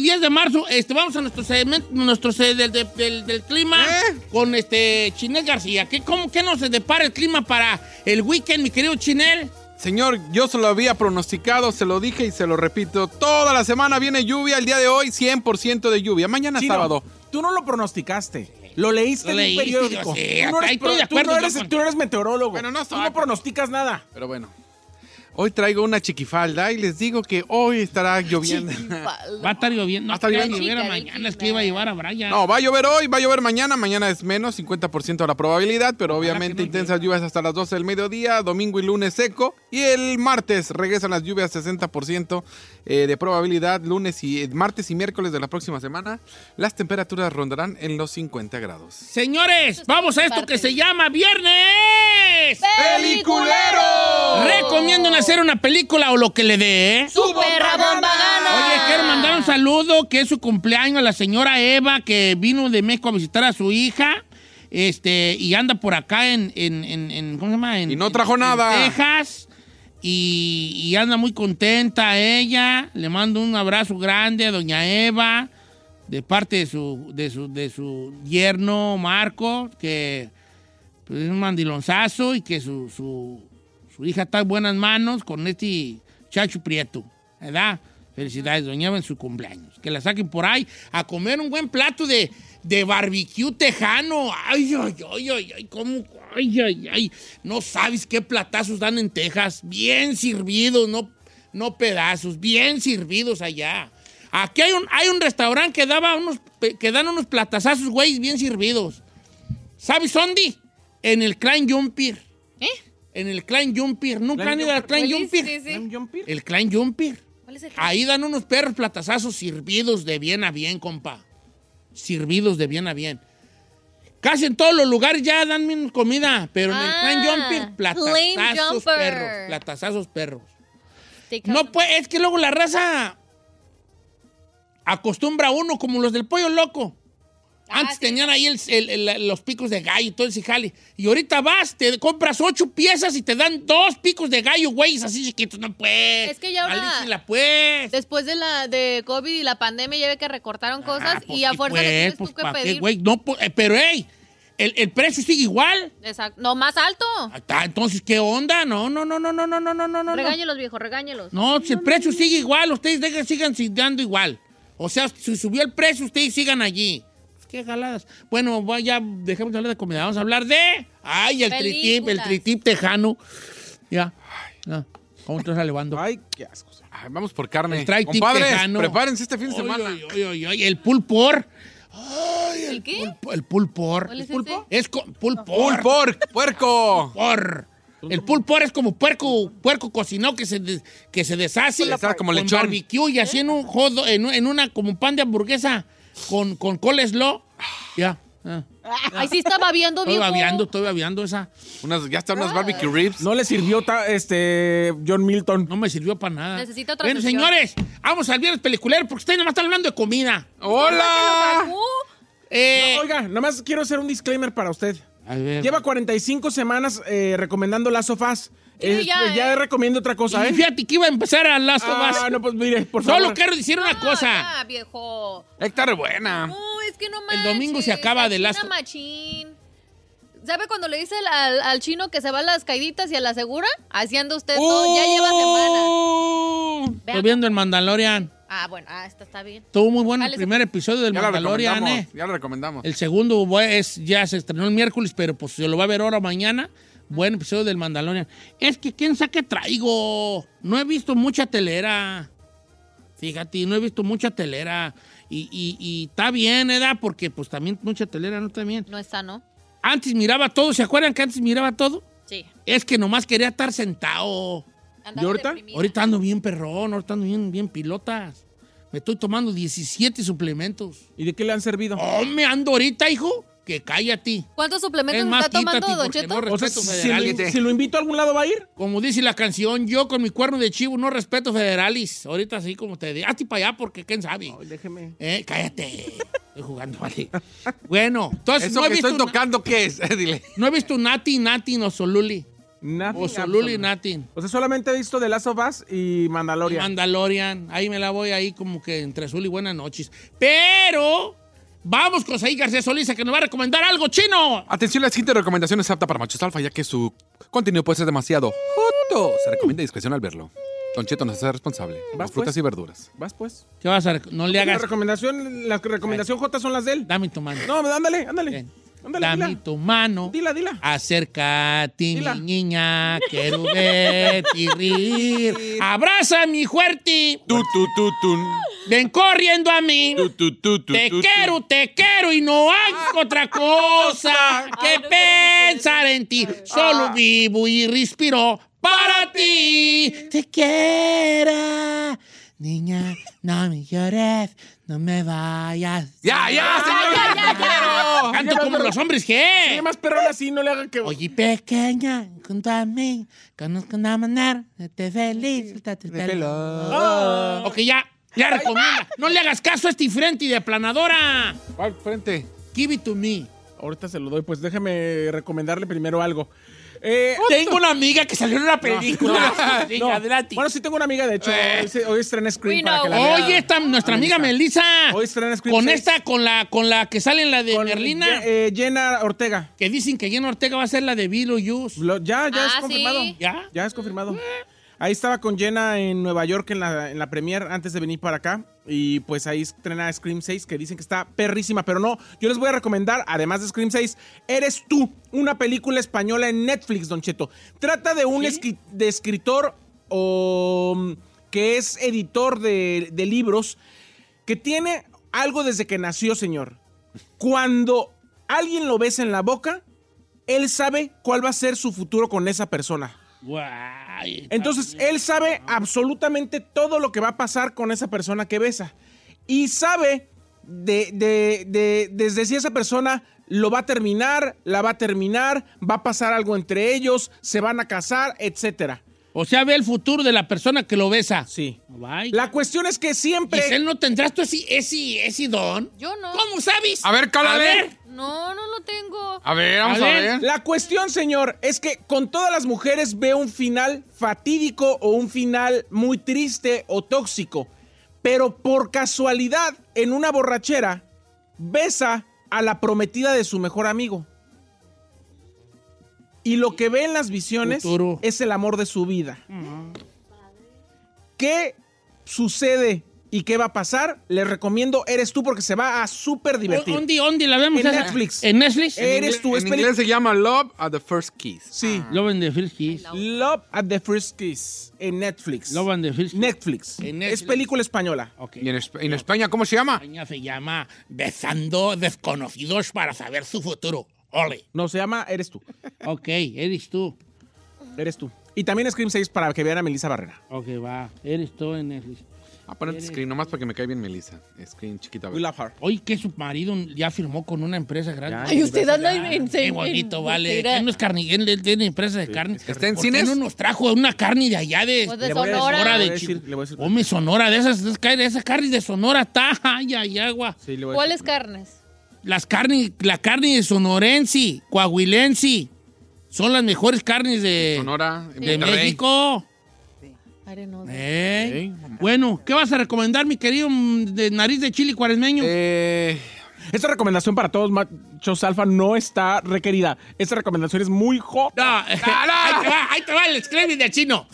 Y 10 de marzo. Este, vamos a nuestro segmento, nuestro del, del- del- del clima con este Chinel García. ¿Qué, cómo, ¿Qué nos depara el clima para el weekend, mi querido Chinel? Señor, yo se lo había pronosticado, se lo dije y se lo repito. Toda la semana viene lluvia, el día de hoy 100% de lluvia. Mañana Chino, sábado. Tú no lo pronosticaste. Lo leíste Lo en un leíste, periódico. sé, tú, no eres, tú no tú no meteorólogo. Bueno, no tú no pronosticas nada. Pero bueno. Hoy traigo una chiquifalda y les digo que hoy estará lloviendo. Va a estar lloviendo. Va a estar No, lloviendo. Chica, mañana. Es que iba a llevar a Brian. No, va a llover hoy, va a llover mañana, mañana es menos, 50% la probabilidad, pero Ojalá obviamente no intensas lluvias hasta las 12 del mediodía, domingo y lunes seco, y el martes regresan las lluvias 60% eh, de probabilidad, lunes y martes y miércoles de la próxima semana, las temperaturas rondarán en los 50 grados. Señores, vamos a esto que se llama Viernes. ¡Peliculero! Recomiendan hacer una película o lo que le dé. ¿eh? ¡Su perra bomba gana! Oye, quiero mandar un saludo que es su cumpleaños a la señora Eva que vino de México a visitar a su hija. Este, y anda por acá en, en, en- en- ¿cómo se llama? En- Y no trajo en nada. Texas. Y, y anda muy contenta ella. Le mando un abrazo grande a doña Eva de parte de su, de su, de su yerno Marco, que pues, es un mandilonzazo y que su, su, su hija está en buenas manos con este chacho prieto, ¿verdad? Felicidades, doña en su cumpleaños. Que la saquen por ahí a comer un buen plato de, de barbecue tejano. Ay, ay, ay, ay, ay, cómo, ay, ay, ay. No sabes qué platazos dan en Texas. Bien servidos, no, no pedazos, bien servidos allá. Aquí hay un, hay un restaurante que daba unos, que dan unos platazazos, güey, bien servidos. ¿Sabes dónde? En el Klein Jumpir. En el Klein Jumpir. ¿Nunca han ido al Klein Sí, Jumpir? sí, sí. El Klein Jumpir. ¿Cuál es el Ahí dan unos perros platazazos sirvidos de bien a bien, compa. Sirvidos de bien a bien. Casi en todos los lugares ya dan comida, pero en el Ah, plan jumping, flame platazazos jumper. perros, platazazos perros. No, pues, es que luego la raza acostumbra a uno como los del pollo loco. Ah, Antes sí. tenían ahí el- el- el- los picos de gallo y todo ese jale. Y ahorita vas, te compras ocho piezas y te dan dos picos de gallo, güey, así chiquitos. No, pues. Es que ya ahora- pues. Después de la de COVID y la pandemia ya ve que recortaron cosas Ah, pues y a sí, fuerza pues, tienes pues, tú que ¿pa' qué, pedir. güey? No, pues, eh, pero, hey, el, el precio sigue igual. Exacto. No, más alto. Ah, Entonces, ¿qué onda? No, no, no, no, no, no, no, no, no. no. Regáñelos, viejo, regáñelos. No, si el precio sigue igual, ustedes sigan si- dando igual. O sea, si subió el precio, ustedes sigan allí. Qué jaladas. Bueno, ya dejemos de hablar de comida. Vamos a hablar de. Ay, el tritip, el tritip tejano. Ya. ya. ¿Cómo estás elevando? Ay, qué asco. Ay, vamos por carne. El Compadres, tejano. prepárense este fin de semana. oy, oy, oy, El pulpor. Ay, ¿El qué? pulpo- el pulpor. ¿Cuál es ¿El ese? Es pulpor. ¡Pull pork! ¡Puerco! Por. El pulled pork es como puerco, puerco cocinado que se, de- que se deshace. Se deshace como con lechón. barbecue y así en un jodo, en, en una como un pan de hamburguesa con, con coleslaw. Ya. ah. Ahí sí estaba viendo, Estoy viejo. babeando, estoy babeando esa. Unas, ya están unas barbecue ribs. No le sirvió ta- este John Milton. No me sirvió para nada. Necesita otra Bueno, sesión. señores, vamos al viernes peliculero porque ustedes nomás están hablando de comida. ¡Hola! Sacú. Eh, Oiga, nada más quiero hacer un disclaimer para usted. a ver. Lleva 45 semanas eh, recomendando las sofás. Sí, ya, ¿eh? recomiendo otra cosa, Y ¿eh? fíjate que iba a empezar a las Ah, no, pues mire, por favor. Solo quiero decir una Ah, cosa. ya, viejo. Héctor, buena. No, es que no El manches. domingo se acaba de la Last- machín. ¿Sabe cuando le dice al, al chino que se va a las caiditas y a la segura? Anda usted todo. Ya lleva semana. Oh. Estoy viendo el Mandalorian. Ah, bueno, ah, esta está bien. Estuvo muy bueno Dale, el primer episodio del Ya Mandalorian. ¿eh? Ya la recomendamos. El segundo es, ya se estrenó el miércoles, pero pues se lo va a ver ahora o mañana. Buen episodio del Mandalorian. Es que, ¿quién sabe qué traigo? No he visto mucha telera. Fíjate, no he visto mucha telera. Y, y- y está bien, ¿edad? Porque pues también mucha telera no está bien. No está, ¿no? Antes miraba todo, ¿se acuerdan que antes miraba todo? Sí. Es que nomás quería estar sentado. ¿Y ahorita? deprimida. Ahorita ando bien perrón, ahorita ando bien, bien pilotas. Me estoy tomando 17 suplementos. ¿Y de qué le han servido? Oh, me ando ahorita, hijo. Que cállate. ¿Cuántos suplementos Es más, está tomando, Don Cheto? no o sea, respeto si lo, si lo invito a algún lado, ¿va a ir? Como dice la canción, yo con mi cuerno de chivo no respeto federalis. Ahorita así como te digo, hazte para allá porque quién sabe. Ay, déjeme. Eh, cállate. Estoy jugando, vale. Bueno, entonces ¿Eso no he, que visto estoy tocando qué es? Dile. no he visto Nati, Nati o Soluli. Nothing O Soluli, absolute. Nati. O sea, solamente he visto The Last of Us y Mandalorian. Mandalorian. Ahí me la voy ahí como que entre azul y buenas noches. Pero vamos con Saí García Solís a que nos va a recomendar algo chino. Atención, la siguiente recomendación es apta para machos alfa, ya que su contenido puede ser demasiado joto. Se recomienda discreción al verlo. Don Cheto nos hace responsable. Vas, Con frutas pues. y verduras. Vas, pues. ¿Qué vas a No le La hagas. recomendación, la recomendación J son las de él. Dame tu mano. No, ándale, ándale. Ven. Ándale, Dame dila. tu mano. Dila, dila. Acércate, Dila. mi niña, quiero verte y reír. Abraza mi fuerte, Tu, tu, tu. Ven corriendo a mí. Tu, tu, tu, tu, Te quiero, te quiero y no hay otra cosa que pensar en ti. Solo vivo y respiro para ti. Te quiero, niña, no me llores, no me vayas. ¡Ya, ya, señor! ya, ya, ya. Canto como los hombres Tiene que. más perrón así, no le hagan que... Oye, pequeña, junto a mí, conozco una manera de te feliz. suéltate el pelo. Ah. Ok, ya, ya recomienda. No le hagas caso a este frente de aplanadora. ¿Cuál frente? Give it to me. Ahorita se lo doy, pues déjeme recomendarle primero algo. Eh, Tengo una amiga que salió en una película. No. adelante. Bueno, sí tengo una amiga, de hecho. Eh. Hoy, hoy estrena Scream para que la vea. Oye, esta, nuestra amiga Melissa. Hoy estrena Scream Con 6. esta, con la, con la que sale en la de Con Merlina. Ye- eh, Jenna Ortega. que dicen que Jenna Ortega va a ser la de Vilo Yus. Lo- ya, ya Ah, es sí. confirmado. ¿Ya? Ya es confirmado. Ahí estaba con Jenna en Nueva York en la, en la premier antes de venir para acá. Y pues ahí estrena Scream 6, que dicen que está perrísima. Pero no, yo les voy a recomendar, además de Scream 6, Eres tú, una película española en Netflix, Don Cheto. Trata de un de escritor o, mm, que es editor de, de libros que tiene algo desde que nació, señor. Cuando alguien lo besa en la boca, él sabe cuál va a ser su futuro con esa persona. Entonces, él sabe absolutamente todo lo que va a pasar con esa persona que besa. Y sabe de, de- de- desde si esa persona lo va a terminar, la va a terminar, va a pasar algo entre ellos, se van a casar, etcétera. O sea, ve el futuro de la persona que lo besa. Sí. Bye. La cuestión es que siempre... Giselle, ¿no tendrás tú ese, ese, ese don? Yo no. ¿Cómo sabes? A ver, cálale. A ver. No, no lo tengo. A ver, vamos A a ver. ver. La cuestión, señor, es que con todas las mujeres veo un final fatídico o un final muy triste o tóxico. Pero por casualidad, en una borrachera, besa a la prometida de su mejor amigo. Y lo que ve en las visiones Futuro. es el amor de su vida. ¿Qué sucede y qué va a pasar? Les recomiendo Eres tú porque se va a súper divertir. ¿Dónde, dónde la vemos? En esa? Netflix. ¿En Netflix? Eres tú, En inglés se llama Love at the First Kiss. Sí. Love and the First Kiss. Love at the First Kiss en Netflix. Love and the First Kiss. Netflix. En Es película española. ¿Y en, en España cómo se llama? España se llama Besando Desconocidos para saber su futuro. Ole. No, se llama Eres tú. Ok, eres tú. Eres tú. Y también Scream 6 para que vean a Melissa Barrera. Ok, va. Eres tú en Netflix. A ponerte screen nomás para que me cae bien Melissa. Screen chiquita. We love her. Oye, que su marido ya firmó con una empresa grande. Ya, Ay, usted anda en... Qué bonito, en- vale. Él no es carne, él, tiene empresa de carne. ¿Está en ¿Por qué cines? no nos trajo una carne de allá de, Pues de Le Sonora. le voy a de decir- le voy a decir- Hombre, Sonora, de esas, de esas- esa carne de Sonora está, ay, ay, agua. Sí, le voy a ¿Cuáles decir. carnes? Las carnes, la carne de sonorense, coahuilense, son las mejores carnes de, Sonora, de. México. Eh. Bueno, ¿qué vas a recomendar, mi querido mm, de nariz de chile cuaresmeño? Eh, Esta recomendación para todos machos alfa no está requerida. Esta recomendación es muy. No, ahí te va, ahí te va el screaming del chino.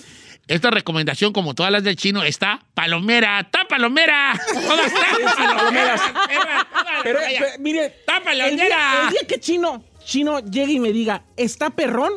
Esta recomendación, como todas las del chino, está palomera, está palomera. Todas están palomeras. Pero, pero, mire, Está el día, palomera. el día que Chino, Chino llegue y me diga, ¿está perrón?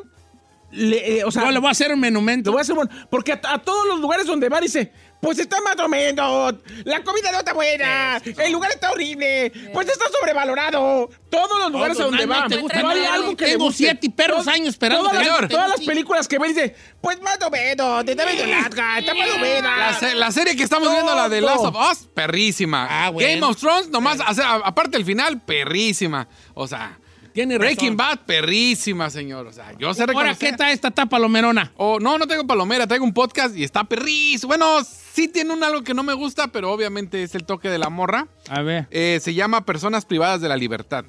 Le, eh, o sea, No, le voy a hacer un le menumento. voy a hacer un... Porque a, a todos los lugares donde va dice, pues está más o menos, la comida no está buena, el lugar está horrible, pues está sobrevalorado. Todos los lugares a donde va. te gusta no hay algo que le Tengo guste. siete perros años esperando Todas, las, todas las películas que ve dice, pues más o menos, te está medio larga, está más o menos. la, se- la serie que estamos viendo, la de. Last of Us, perrísima. Ah, bueno. Game of Thrones, nomás, o sea, aparte del final, perrísima. O sea, Tiene razón. Breaking Bad, perrísima, señor. O sea, yo sé Ahora, reconocer. ¿qué está esta está palomerona? O no, no tengo palomera, traigo un podcast y está perrísimo. Bueno, sí tiene un algo que no me gusta, pero obviamente es el toque de la morra. A ver. Eh, se llama Personas Privadas de la Libertad.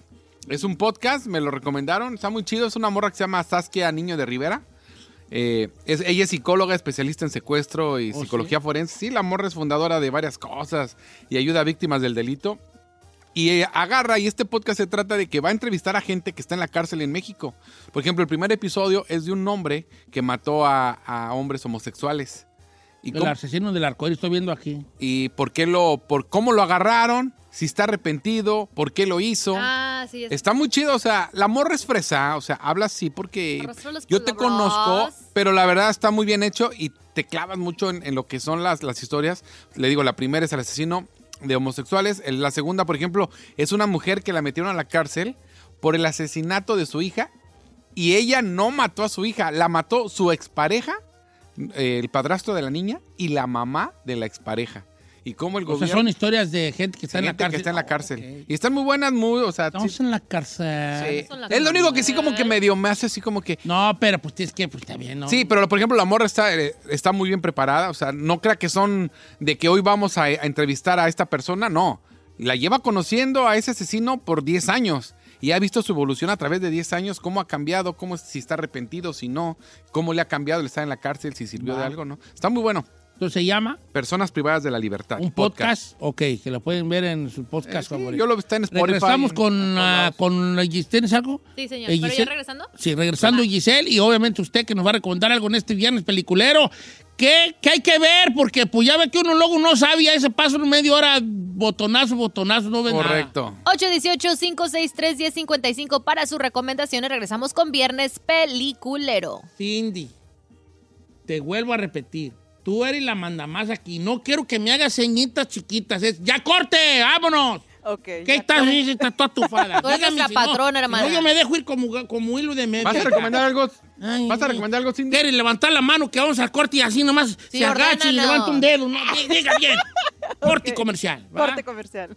Es un podcast, me lo recomendaron, está muy chido. Es una morra que se llama Saskia Niño de Rivera. Eh, es, ella es psicóloga, especialista en secuestro y ¿Oh, psicología forense. Sí, la morra es fundadora de varias cosas y ayuda a víctimas del delito. Y ella agarra, y este podcast se trata de que va a entrevistar a gente que está en la cárcel en México. Por ejemplo, el primer episodio es de un hombre que mató a, a hombres homosexuales. ¿Y El cómo- asesino del arcoíris, estoy viendo aquí. y por qué lo, por cómo lo agarraron, si está arrepentido, por qué lo hizo. Ah, sí. es- Está muy chido, o sea, la morra es fresa, o sea, habla así porque yo te conozco, pero la verdad está muy bien hecho y te clavas mucho en, en lo que son las, las historias. Le digo, la primera es el asesino de homosexuales, el- la segunda, por ejemplo, es una mujer que la metieron a la cárcel por el asesinato de su hija y ella no mató a su hija, la mató su expareja, eh, el padrastro de la niña y la mamá de la expareja. Y cómo el O sea, gobierno... son historias de gente que está en la cárcel. que está en la Oh, cárcel. ok. Y están muy buenas, muy, o sea, Estamos sí- en la cárcel. sí. Es lo único que sí como que medio me hace así como que... No, pero pues tienes que, pues está bien, ¿no? Sí, pero por ejemplo la morra está, eh, está muy bien preparada, o sea, no crea que son de que hoy vamos a, a entrevistar a esta persona, no. La lleva conociendo a ese asesino por 10 años y ha visto su evolución a través de 10 años, cómo ha cambiado, cómo si está arrepentido, si no, cómo le ha cambiado el estar en la cárcel, si sirvió de algo, ¿no? Está muy bueno. Entonces se llama Personas privadas de la libertad. un podcast. Ok, que lo pueden ver en su podcast Eh, sí, favorito. yo lo está en Spotify. Regresamos en- con, ah, lados. con la Gis- ¿Tienes algo? Sí, señor. Eh, ¿Pero ya Giselle- regresando? Sí, regresando Giselle y obviamente usted que nos va a recomendar algo en este viernes peliculero. ¿Qué, qué hay que ver? Porque pues ya ve que uno luego no sabe, a ese paso en media hora, botonazo, botonazo, no ve nada. Correcto. 818-563-1055 para sus recomendaciones. Regresamos con Viernes Peliculero. Cindy, te vuelvo a repetir. Tú eres la mandamás aquí. No quiero que me hagas ceñitas chiquitas. Es, ¡Ya corte! ¡Vámonos! Ok. ¿Qué estás? Estás toda tufada. Tú eres no. patrona, hermana. No, yo me dejo ir como, como hilo de media. ¿Vas a recomendar algo? Ay, ¿Vas a recomendar algo, Cindy? ¿Quieres levantar la mano que vamos al corte y así nomás Sí, se agacha y ordénanos. levanta un dedo? No, diga bien. Corte comercial. ¿va? Corte comercial.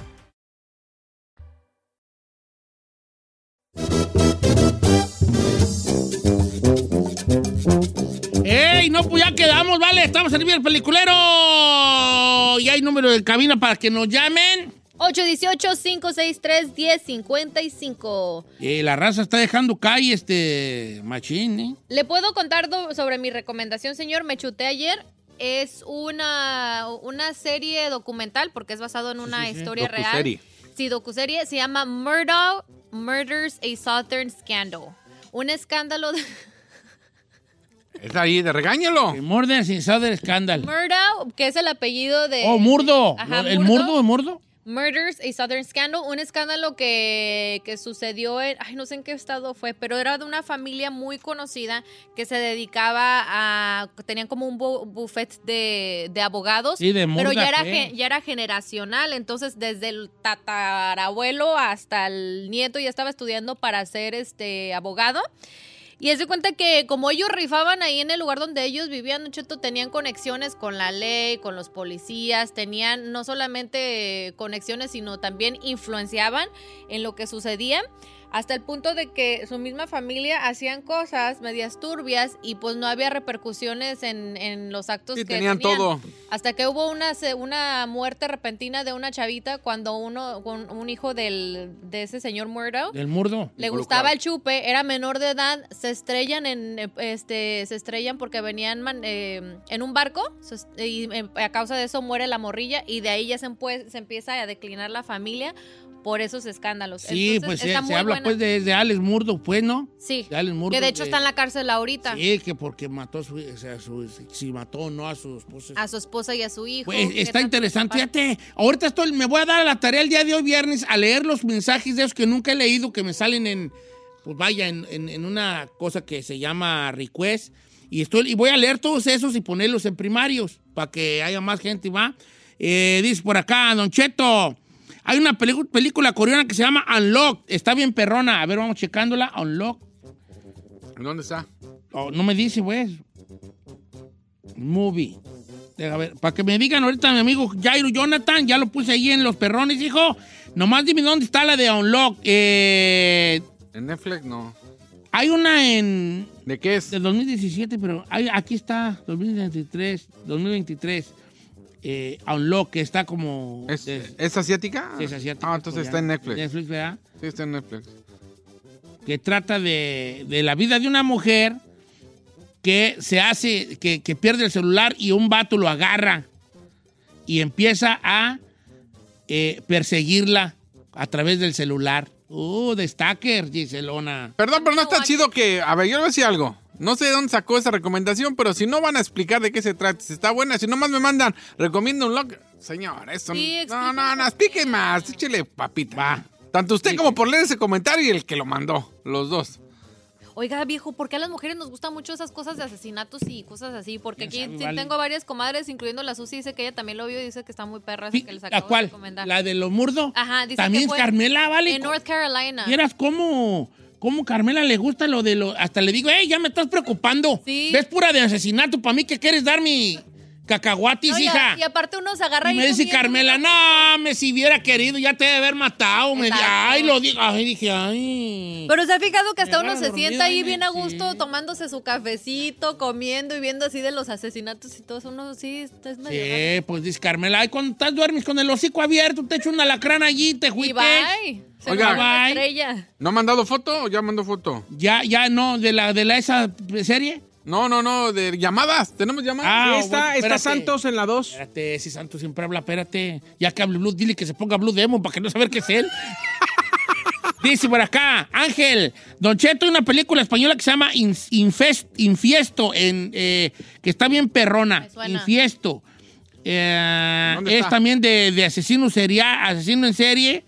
¡Ey! No, pues ya quedamos, ¿vale? Estamos en el peliculero. Y hay número de cabina para que nos llamen. 818-563-1055. Eh, la raza está dejando calle este machín, ¿eh? ¿Le puedo contar sobre mi recomendación, señor? Me chuté ayer. Es una, una serie documental porque es basado en una sí, sí. historia Docuserie. real. Sí, docuserie. Se llama Murdoch Murders a Southern Scandal. Un escándalo de... Es ahí, de regáñalo. Murder sin Southern Scandal. Murdoch, que es el apellido de... Oh, Murdo. Ajá, ¿El Murdo. Murdo de Murdo? Murders, a Southern Scandal, un escándalo que, que sucedió en, ay, no sé en qué estado fue, pero era de una familia muy conocida que se dedicaba a, tenían como un bu- buffet de, de abogados, Sí, de pero ya era, ya era generacional, entonces desde el tatarabuelo hasta el nieto ya estaba estudiando para ser este abogado. Y es de cuenta que como ellos rifaban ahí en el lugar donde ellos vivían, Cheto, tenían conexiones con la ley, con los policías, tenían no solamente conexiones, sino también influenciaban en lo que sucedía, hasta el punto de que su misma familia hacían cosas medias turbias y pues no había repercusiones en, en los actos Sí, que tenían todo. hasta que hubo una, se- una muerte repentina de una chavita cuando uno, con un hijo del, de ese señor Murdo Del Murdo. le gustaba el chupe, era menor de edad, se estrellan en este se estrellan porque venían man- eh, en un barco y eh, a causa de eso muere la morrilla y de ahí ya se, se empieza a declinar la familia por esos escándalos. Sí, Entonces, pues se, está se muy habla buena. pues de, de Alex Murdo, pues, ¿no? Sí, De Alex Murdo. que de hecho está en la cárcel ahorita. Sí, que porque mató a su, o sea, su- si mató o no a su esposa. A su esposa y a su hijo. Pues, está interesante. Fíjate, ahorita estoy, me voy a dar a la tarea el día de hoy, viernes, a leer los mensajes de esos que nunca he leído, que me salen en, pues vaya, en, en- en una cosa que se llama request. Y, estoy, y voy a leer todos esos y ponerlos en primarios para que haya más gente, ¿va? Eh, dice por acá, Don Cheto, hay una película coreana que se llama Unlocked. Está bien perrona. A ver, vamos checándola. Unlocked. ¿Dónde está? Oh, no me dice, pues. Movie. Deja ver, para que me digan ahorita mi amigo Jairo Jonathan, ya lo puse ahí en los perrones, hijo. Nomás dime dónde está la de Unlock. Eh, En Netflix no. hay una en. ¿De qué es? De 2017, pero hay- aquí está, 2023, 2023. Eh, Unlock, que está como. ¿Es, de- ¿es asiática? sí, es asiática, Ah, entonces está en. Netflix. Netflix, ¿verdad? Sí, está en Netflix. que trata de, de la vida de una mujer que se hace, que, que pierde el celular y un vato lo agarra y empieza a eh, perseguirla a través del celular. Uh, de Stacker, Giselona. Perdón, pero no está chido que. A ver, yo le voy a decir algo. No sé de dónde sacó esa recomendación, pero si no van a explicar de qué se trata, si está buena, si nomás me mandan, recomiendo un log. Señor, eso. Sí, no, no, no, explique más, échele papita. Va. Tanto usted como por leer ese comentario y el que lo mandó, los dos. Oiga, viejo, ¿por qué a las mujeres nos gustan mucho esas cosas de asesinatos y cosas así? Porque aquí sabe, sí vale. tengo varias comadres, incluyendo la Susi, dice que ella también lo vio y dice que está muy perra, así Pi- que les ¿La acabo de cuál? recomendar. ¿La de los murdos? Ajá, dice También que es fue Carmela, ¿vale? En North Carolina. ¿Vieras cómo, cómo Carmela le gusta lo de lo... Hasta le digo, hey, ya me estás preocupando. Sí. ¿Ves pura de asesinato para mí que quieres dar mi, Cacahuatis, No, y, hija. y aparte uno se agarra Y me dice Carmela, no, me si hubiera querido, ya te debe haber matado. Me ay, lo digo. Ay, dije, ay. Pero se ha fijado que hasta uno se sienta ahí bien a sí. gusto, tomándose su cafecito, comiendo y viendo así de los asesinatos y todo eso. Uno sí, es medio raro. Sí, pues dice Carmela, ay, cuando estás duermes con el hocico abierto, te echo un alacrán allí, te Y fuiste. bye. Se Oiga. Bye. estrella. ¿No ha mandado foto o ya mandó foto? Ya, ya, no, de la, de la esa serie. No, no, no, de llamadas. ¿Tenemos llamadas? Ah, Sí, está, bueno, está. Santos en la 2. Espérate, si Santos siempre habla, espérate. Ya que hable Blue, dile que se ponga Blue Demon para que no saber qué es él. Dice por acá, Ángel, Don Cheto, hay una película española que se llama In- Infest- Infiesto, en, eh, que está bien perrona. Infiesto. Eh, ¿Dónde es está? también de, de asesino, seria, asesino en serie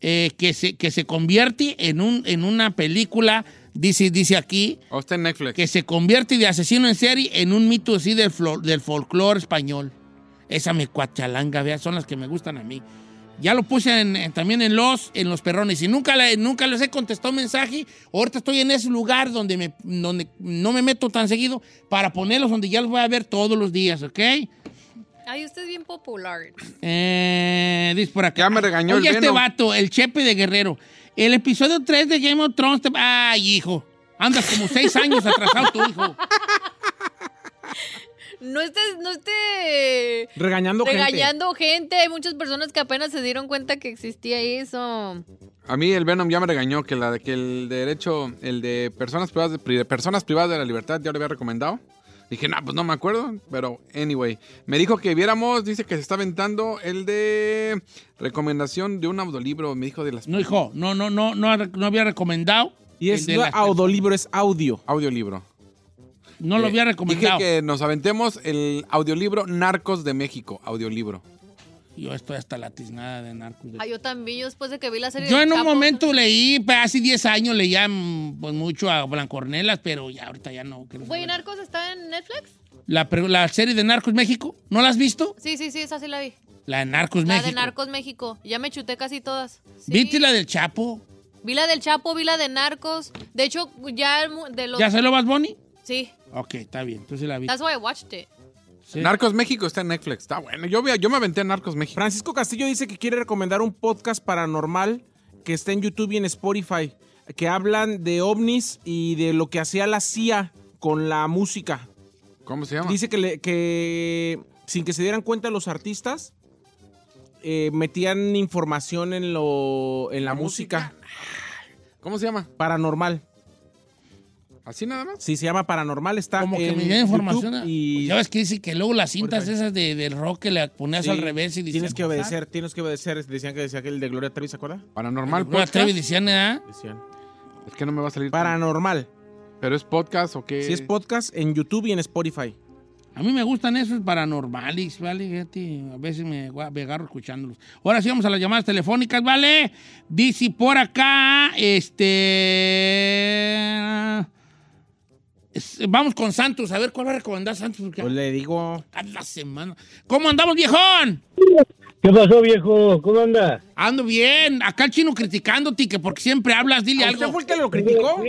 eh, que, se, que se convierte en, un, en una película, dice, dice aquí, ¿O está en Netflix? que se convierte de asesino en serie en un mito así del, del folclore español. Esa me cuachalanga, vea, son las que me gustan a mí. Ya lo puse en- en- también en los, en los perrones y nunca, nunca les he contestado mensaje. Ahorita estoy en ese lugar donde, me, donde no me meto tan seguido para ponerlos donde ya los voy a ver todos los días, ¿ok? Ay, usted es bien popular. Eh, dice por acá. Ya me regañó Oye, el este vato, el chepe de Guerrero. El episodio 3 de Game of Thrones. te- Ay, hijo. Andas como seis años atrasado tu hijo. No esté, no esté Regañando, regañando gente. Hay muchas personas que apenas se dieron cuenta que existía eso. A mí el Venom ya me regañó que, la, que el derecho, el de personas privadas de, personas privadas de la libertad, ya lo había recomendado. Dije, no, pues no me acuerdo, pero anyway. Me dijo que viéramos, dice que se está aventando el de recomendación de un audiolibro, me dijo de las... No, hijo, no, no, no, no, no había recomendado. Y es no audiolibro, es audio. Audiolibro. No lo Eh, había recomendado. Dije que nos aventemos el audiolibro Narcos de México, audiolibro. Yo estoy hasta la tiznada de narcos. Ay, yo también, yo después de que vi la serie Yo en un momento leí, pues, hace 10 años leía mm, pues, mucho a Blancornelas, pero ya ahorita ya no. Güey, ¿Narcos está en Netflix? La, la serie de Narcos México, ¿no la has visto? Sí, sí, sí, esa sí la vi. La de Narcos La México. de Narcos México. Ya me chuté casi todas. Sí. ¿Viste la del Chapo? Vi la del Chapo, vi la de Narcos. De hecho, ya de los... ¿Ya se lo vas, Bonnie? Sí, Ok, está bien, entonces la vi. that's why I watched it. Sí. Narcos México está en Netflix, está bueno. Yo, yo me aventé a Narcos México. Francisco Castillo dice que quiere recomendar un podcast paranormal que está en YouTube y en Spotify, que hablan de ovnis y de lo que hacía la CIA con la música. ¿Cómo se llama? Dice que, le- que sin que se dieran cuenta los artistas, eh, metían información en, lo, en la, La música. ¿Cómo se llama? paranormal. ¿Así nada más? Sí, se llama paranormal. Está Como que en me dieron información. YouTube Pues y Ya ves que dice que luego las cintas Spotify. esas de, del rock que le ponías Sí, al revés y decían, tienes que obedecer, tienes que obedecer. Decían que decía que el de Gloria Trevi, ¿se acuerda? Paranormal Gloria. Trevi decían, ¿eh? Decían. Es que no me va a salir. Paranormal. ¿Pero es podcast o qué? Si es podcast en YouTube y en Spotify. A mí me gustan esos paranormales, ¿vale? Fíjate, a veces me, me agarro escuchándolos. Ahora sí vamos a las llamadas telefónicas, ¿vale? Dice por acá, este... Vamos con Santos, a ver cuál va a recomendar Santos. Porque Pues le digo. cada semana. ¿Cómo andamos, viejón? ¿Qué pasó, viejo? ¿Cómo anda? Ando bien. Acá el chino criticándote, que porque siempre hablas, dile ¿A ¿Usted algo. fue el que lo criticó?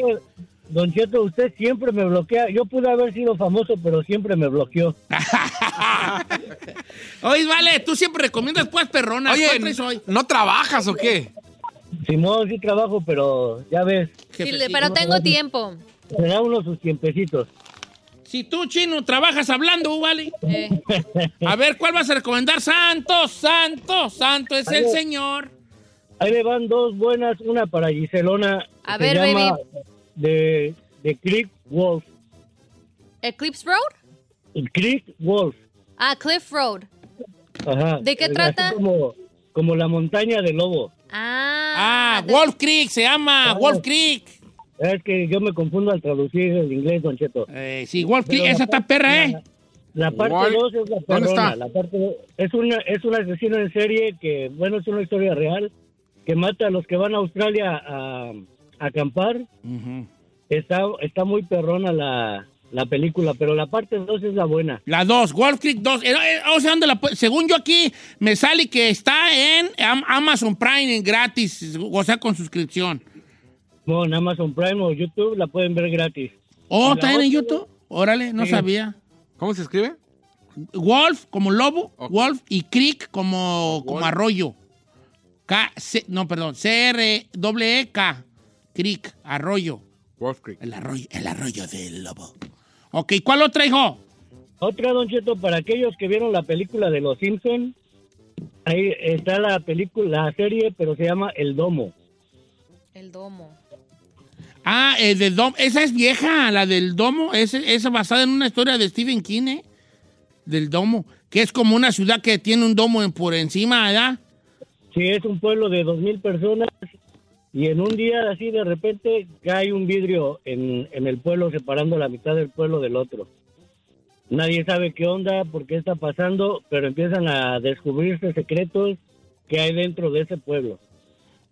Don Cheto, usted siempre me bloquea. Yo pude haber sido famoso, pero siempre me bloqueó. Oye, vale, tú siempre recomiendas pues perronas. Oye, ¿Cuál traes hoy? ¿no trabajas o qué? Simón, sí trabajo, pero ya ves, Sí, pero tengo tiempo. Se da uno sus tiempecitos. Si tú, chino, trabajas hablando, vale. Eh, A ver, ¿cuál vas a recomendar? Santo, santo, santo es el Señor. Ahí le van dos buenas, una para Giselona. A ver, se llama baby. De, de Creek Wolf. ¿Eclipse Road? El Creek Wolf. Ah, Cliff Road. Ajá. ¿De qué trata? Como, como la montaña del lobo. Ah. Ah, de- Wolf Creek, se llama Ah. Wolf Creek. Es que yo me confundo al traducir el inglés, Don Cheto. Eh, sí, Wolf Creek, Pero esa la está parte- perra, ¿eh? La parte Igual. 2 es la ¿Dónde perrona. está? La parte es, una, es un asesino en serie que, bueno, es una historia real, que mata a los que van a Australia a, a acampar. Está, está muy perrona la, la película, pero la parte 2 es la buena. La 2, Wolf Creek 2. Eh, eh, o sea, ¿dónde la pu- según yo aquí, me sale que está en Am- Amazon Prime en gratis, o sea, con suscripción. Bueno, en Amazon Prime o YouTube la pueden ver gratis. Oh, ¿está en YouTube? Órale, no Sí. sabía. ¿Cómo se escribe? Wolf como lobo. Wolf, y Creek como, como arroyo. K, C- no, perdón, C-R-E-K, Creek, arroyo. Wolf Creek. El arroyo, el arroyo del lobo. Ok, ¿cuál otra, hijo? Otra, Don Cheto, para aquellos que vieron la película de Los Simpson, ahí está la película, la serie, pero se llama El Domo. El domo. Ah, el del domo. Esa es vieja, la del domo. Esa es basada en una historia de Stephen King, ¿eh? Del domo. Que es como una ciudad que tiene un domo en- por encima, ¿verdad? Sí, es un pueblo de dos mil personas y en un día así de repente cae un vidrio en, en el pueblo separando la mitad del pueblo del otro. Nadie sabe qué onda, por qué está pasando, pero empiezan a descubrirse secretos que hay dentro de ese pueblo.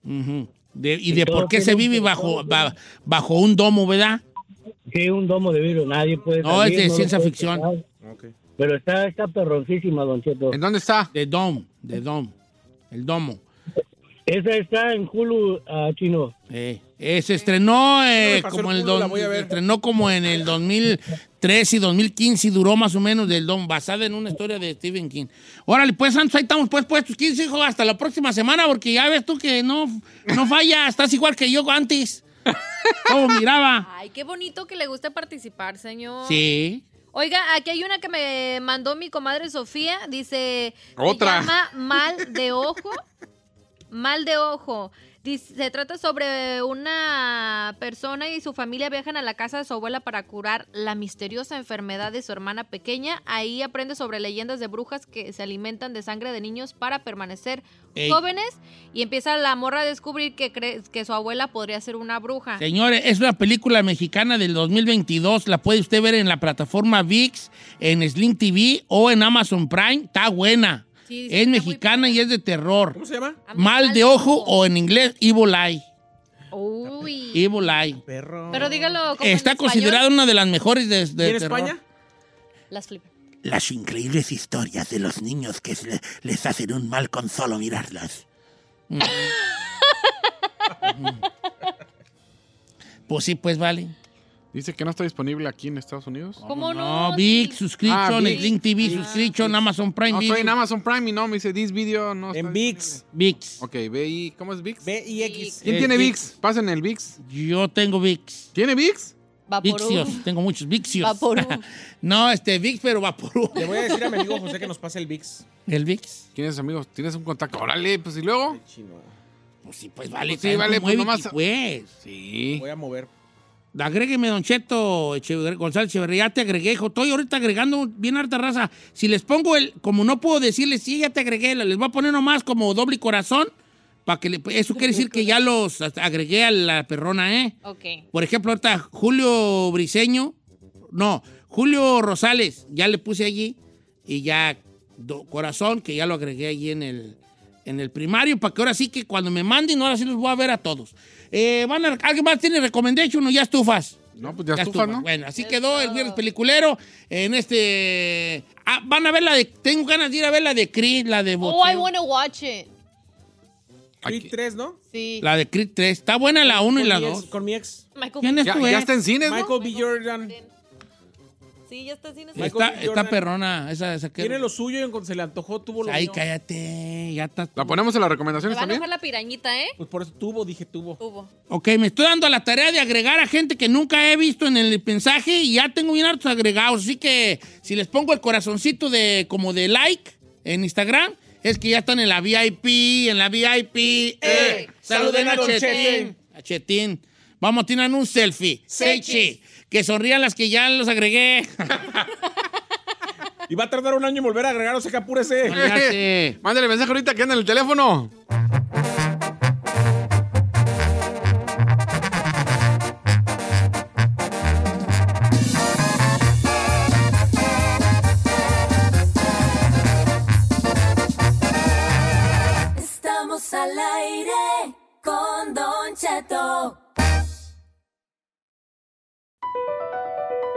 Ujú. De- y Y de por qué se vive bajo, ba- bajo un domo, ¿verdad? Sí, un domo de vidrio, nadie puede No, salir, es de ciencia ficción. tocar. Pero está, está perroncísima, Don Cheto. ¿En dónde está? De dom, de dom. El domo. Esa está en Hulu, ah, chino. Eh, eh, se estrenó eh, como el don- voy a ver. se estrenó como en el 2013 y 2015 y duró más o menos del don, basada en una historia de Stephen King. Órale, pues Santos, ahí estamos pues puestos 15, hijo, hasta la próxima semana, porque ya ves tú que no, no falla, estás igual que yo antes. ¿Cómo miraba? Ay, qué bonito que le guste participar, señor. Sí. Oiga, aquí hay una que me mandó mi comadre Sofía. Dice. Otra. Se llama Mal de Ojo. Mal de Ojo. Dice, se trata sobre una persona y su familia viajan a la casa de su abuela para curar la misteriosa enfermedad de su hermana pequeña. Ahí aprende sobre leyendas de brujas que se alimentan de sangre de niños para permanecer Ey. jóvenes. Y empieza la morra a descubrir que cree que su abuela podría ser una bruja. Señores, es una película mexicana del 2022. La puede usted ver en la plataforma VIX, en Sling TV o en Amazon Prime. Está buena. Sí, sí, es mexicana y es de terror. ¿Cómo se llama? Mal de ojo o en inglés Evil Eye. Uy. Evil Eye. Perro. Pero dígalo como en Está español. considerada una de las mejores de, de ¿Y en terror. España? Las flip. Las increíbles historias de los niños que se- les hacen un mal con solo mirarlas. Mm. Pues sí, pues vale. Dice que no está disponible aquí en Estados Unidos. ¿Cómo no? No, VIX, Sí. suscription, Ah, VIX. Sling TV, suscription, Amazon Prime No, estoy en Amazon Prime y no, me dice This Video no En VIX. VIX. Ok, VI. ¿Cómo es VIX? B y X. ¿Quién Eh, tiene VIX. VIX? Pasen el VIX. Yo tengo VIX. ¿Tiene VIX? Vaporú. Vixios, tengo muchos Vixios. Vaporú. no, este VIX, pero Vaporú. Le voy a decir a mi amigo José que nos pase el VIX. ¿El VIX? ¿Quiénes amigos? ¿Tienes un contacto? Órale, pues y luego. Chino. Pues sí, pues vale. Pues sí, vale, pues nomás- y pues. Sí. Voy a mover. Agrégueme, Don Cheto González Echeverría, ya te agregué, hijo. Estoy ahorita agregando bien harta raza. Si les pongo el, como no puedo decirles, sí, ya te agregué, les voy a poner nomás como doble corazón, para que le- eso quiere decir que ya los agregué a la perrona, ¿eh? Ok. Por ejemplo, ahorita Julio Briseño, no, Julio Rosales, ya le puse allí y ya do- corazón, que ya lo agregué allí en el, en el primario, para que ahora sí que cuando me manden, ahora sí los voy a ver a todos. Eh, van a- ¿Alguien más tiene recommendation o ya estufas? No, pues ya, estufas, ¿no? Bueno, así quedó el viernes peliculero en este... Ah, van a ver la de... Tengo ganas de ir a ver la de Creed, la de Oh, I wanna watch it. Creed Aquí- 3, ¿no? Sí. La de Creed 3. Está buena la 1 y la mi ex- 2. Con mi ex. Michael ¿Quién es Ya, tu ya ex? está en cines, ¿no? Michael B. Jordan. Sí, ya está sin Michael Está, B. está perrona. Esa, esa que- Tiene lo suyo y cuando se le antojó tuvo lo Ay, mío. cállate. Ya está. ¿La ponemos en las Me recomendaciones va a también? enojar la pirañita, ¿eh? Pues por eso tuvo, dije tuvo. Hubo. Ok, me estoy dando a la tarea de agregar a gente que nunca he visto en el mensaje y ya tengo bien hartos agregados. Así que si les pongo el corazoncito de como de like en Instagram, es que ya están en la VIP, en la VIP. ¡Eh! Saluden a Chetín. Chetín. A Chetín. Vamos a tirar un selfie. Sechi. Que sonrían las que ya los agregué. Y va a tardar un año en volver a agregar, o sea que apúrese. Mándale mensaje ahorita que anda en el teléfono.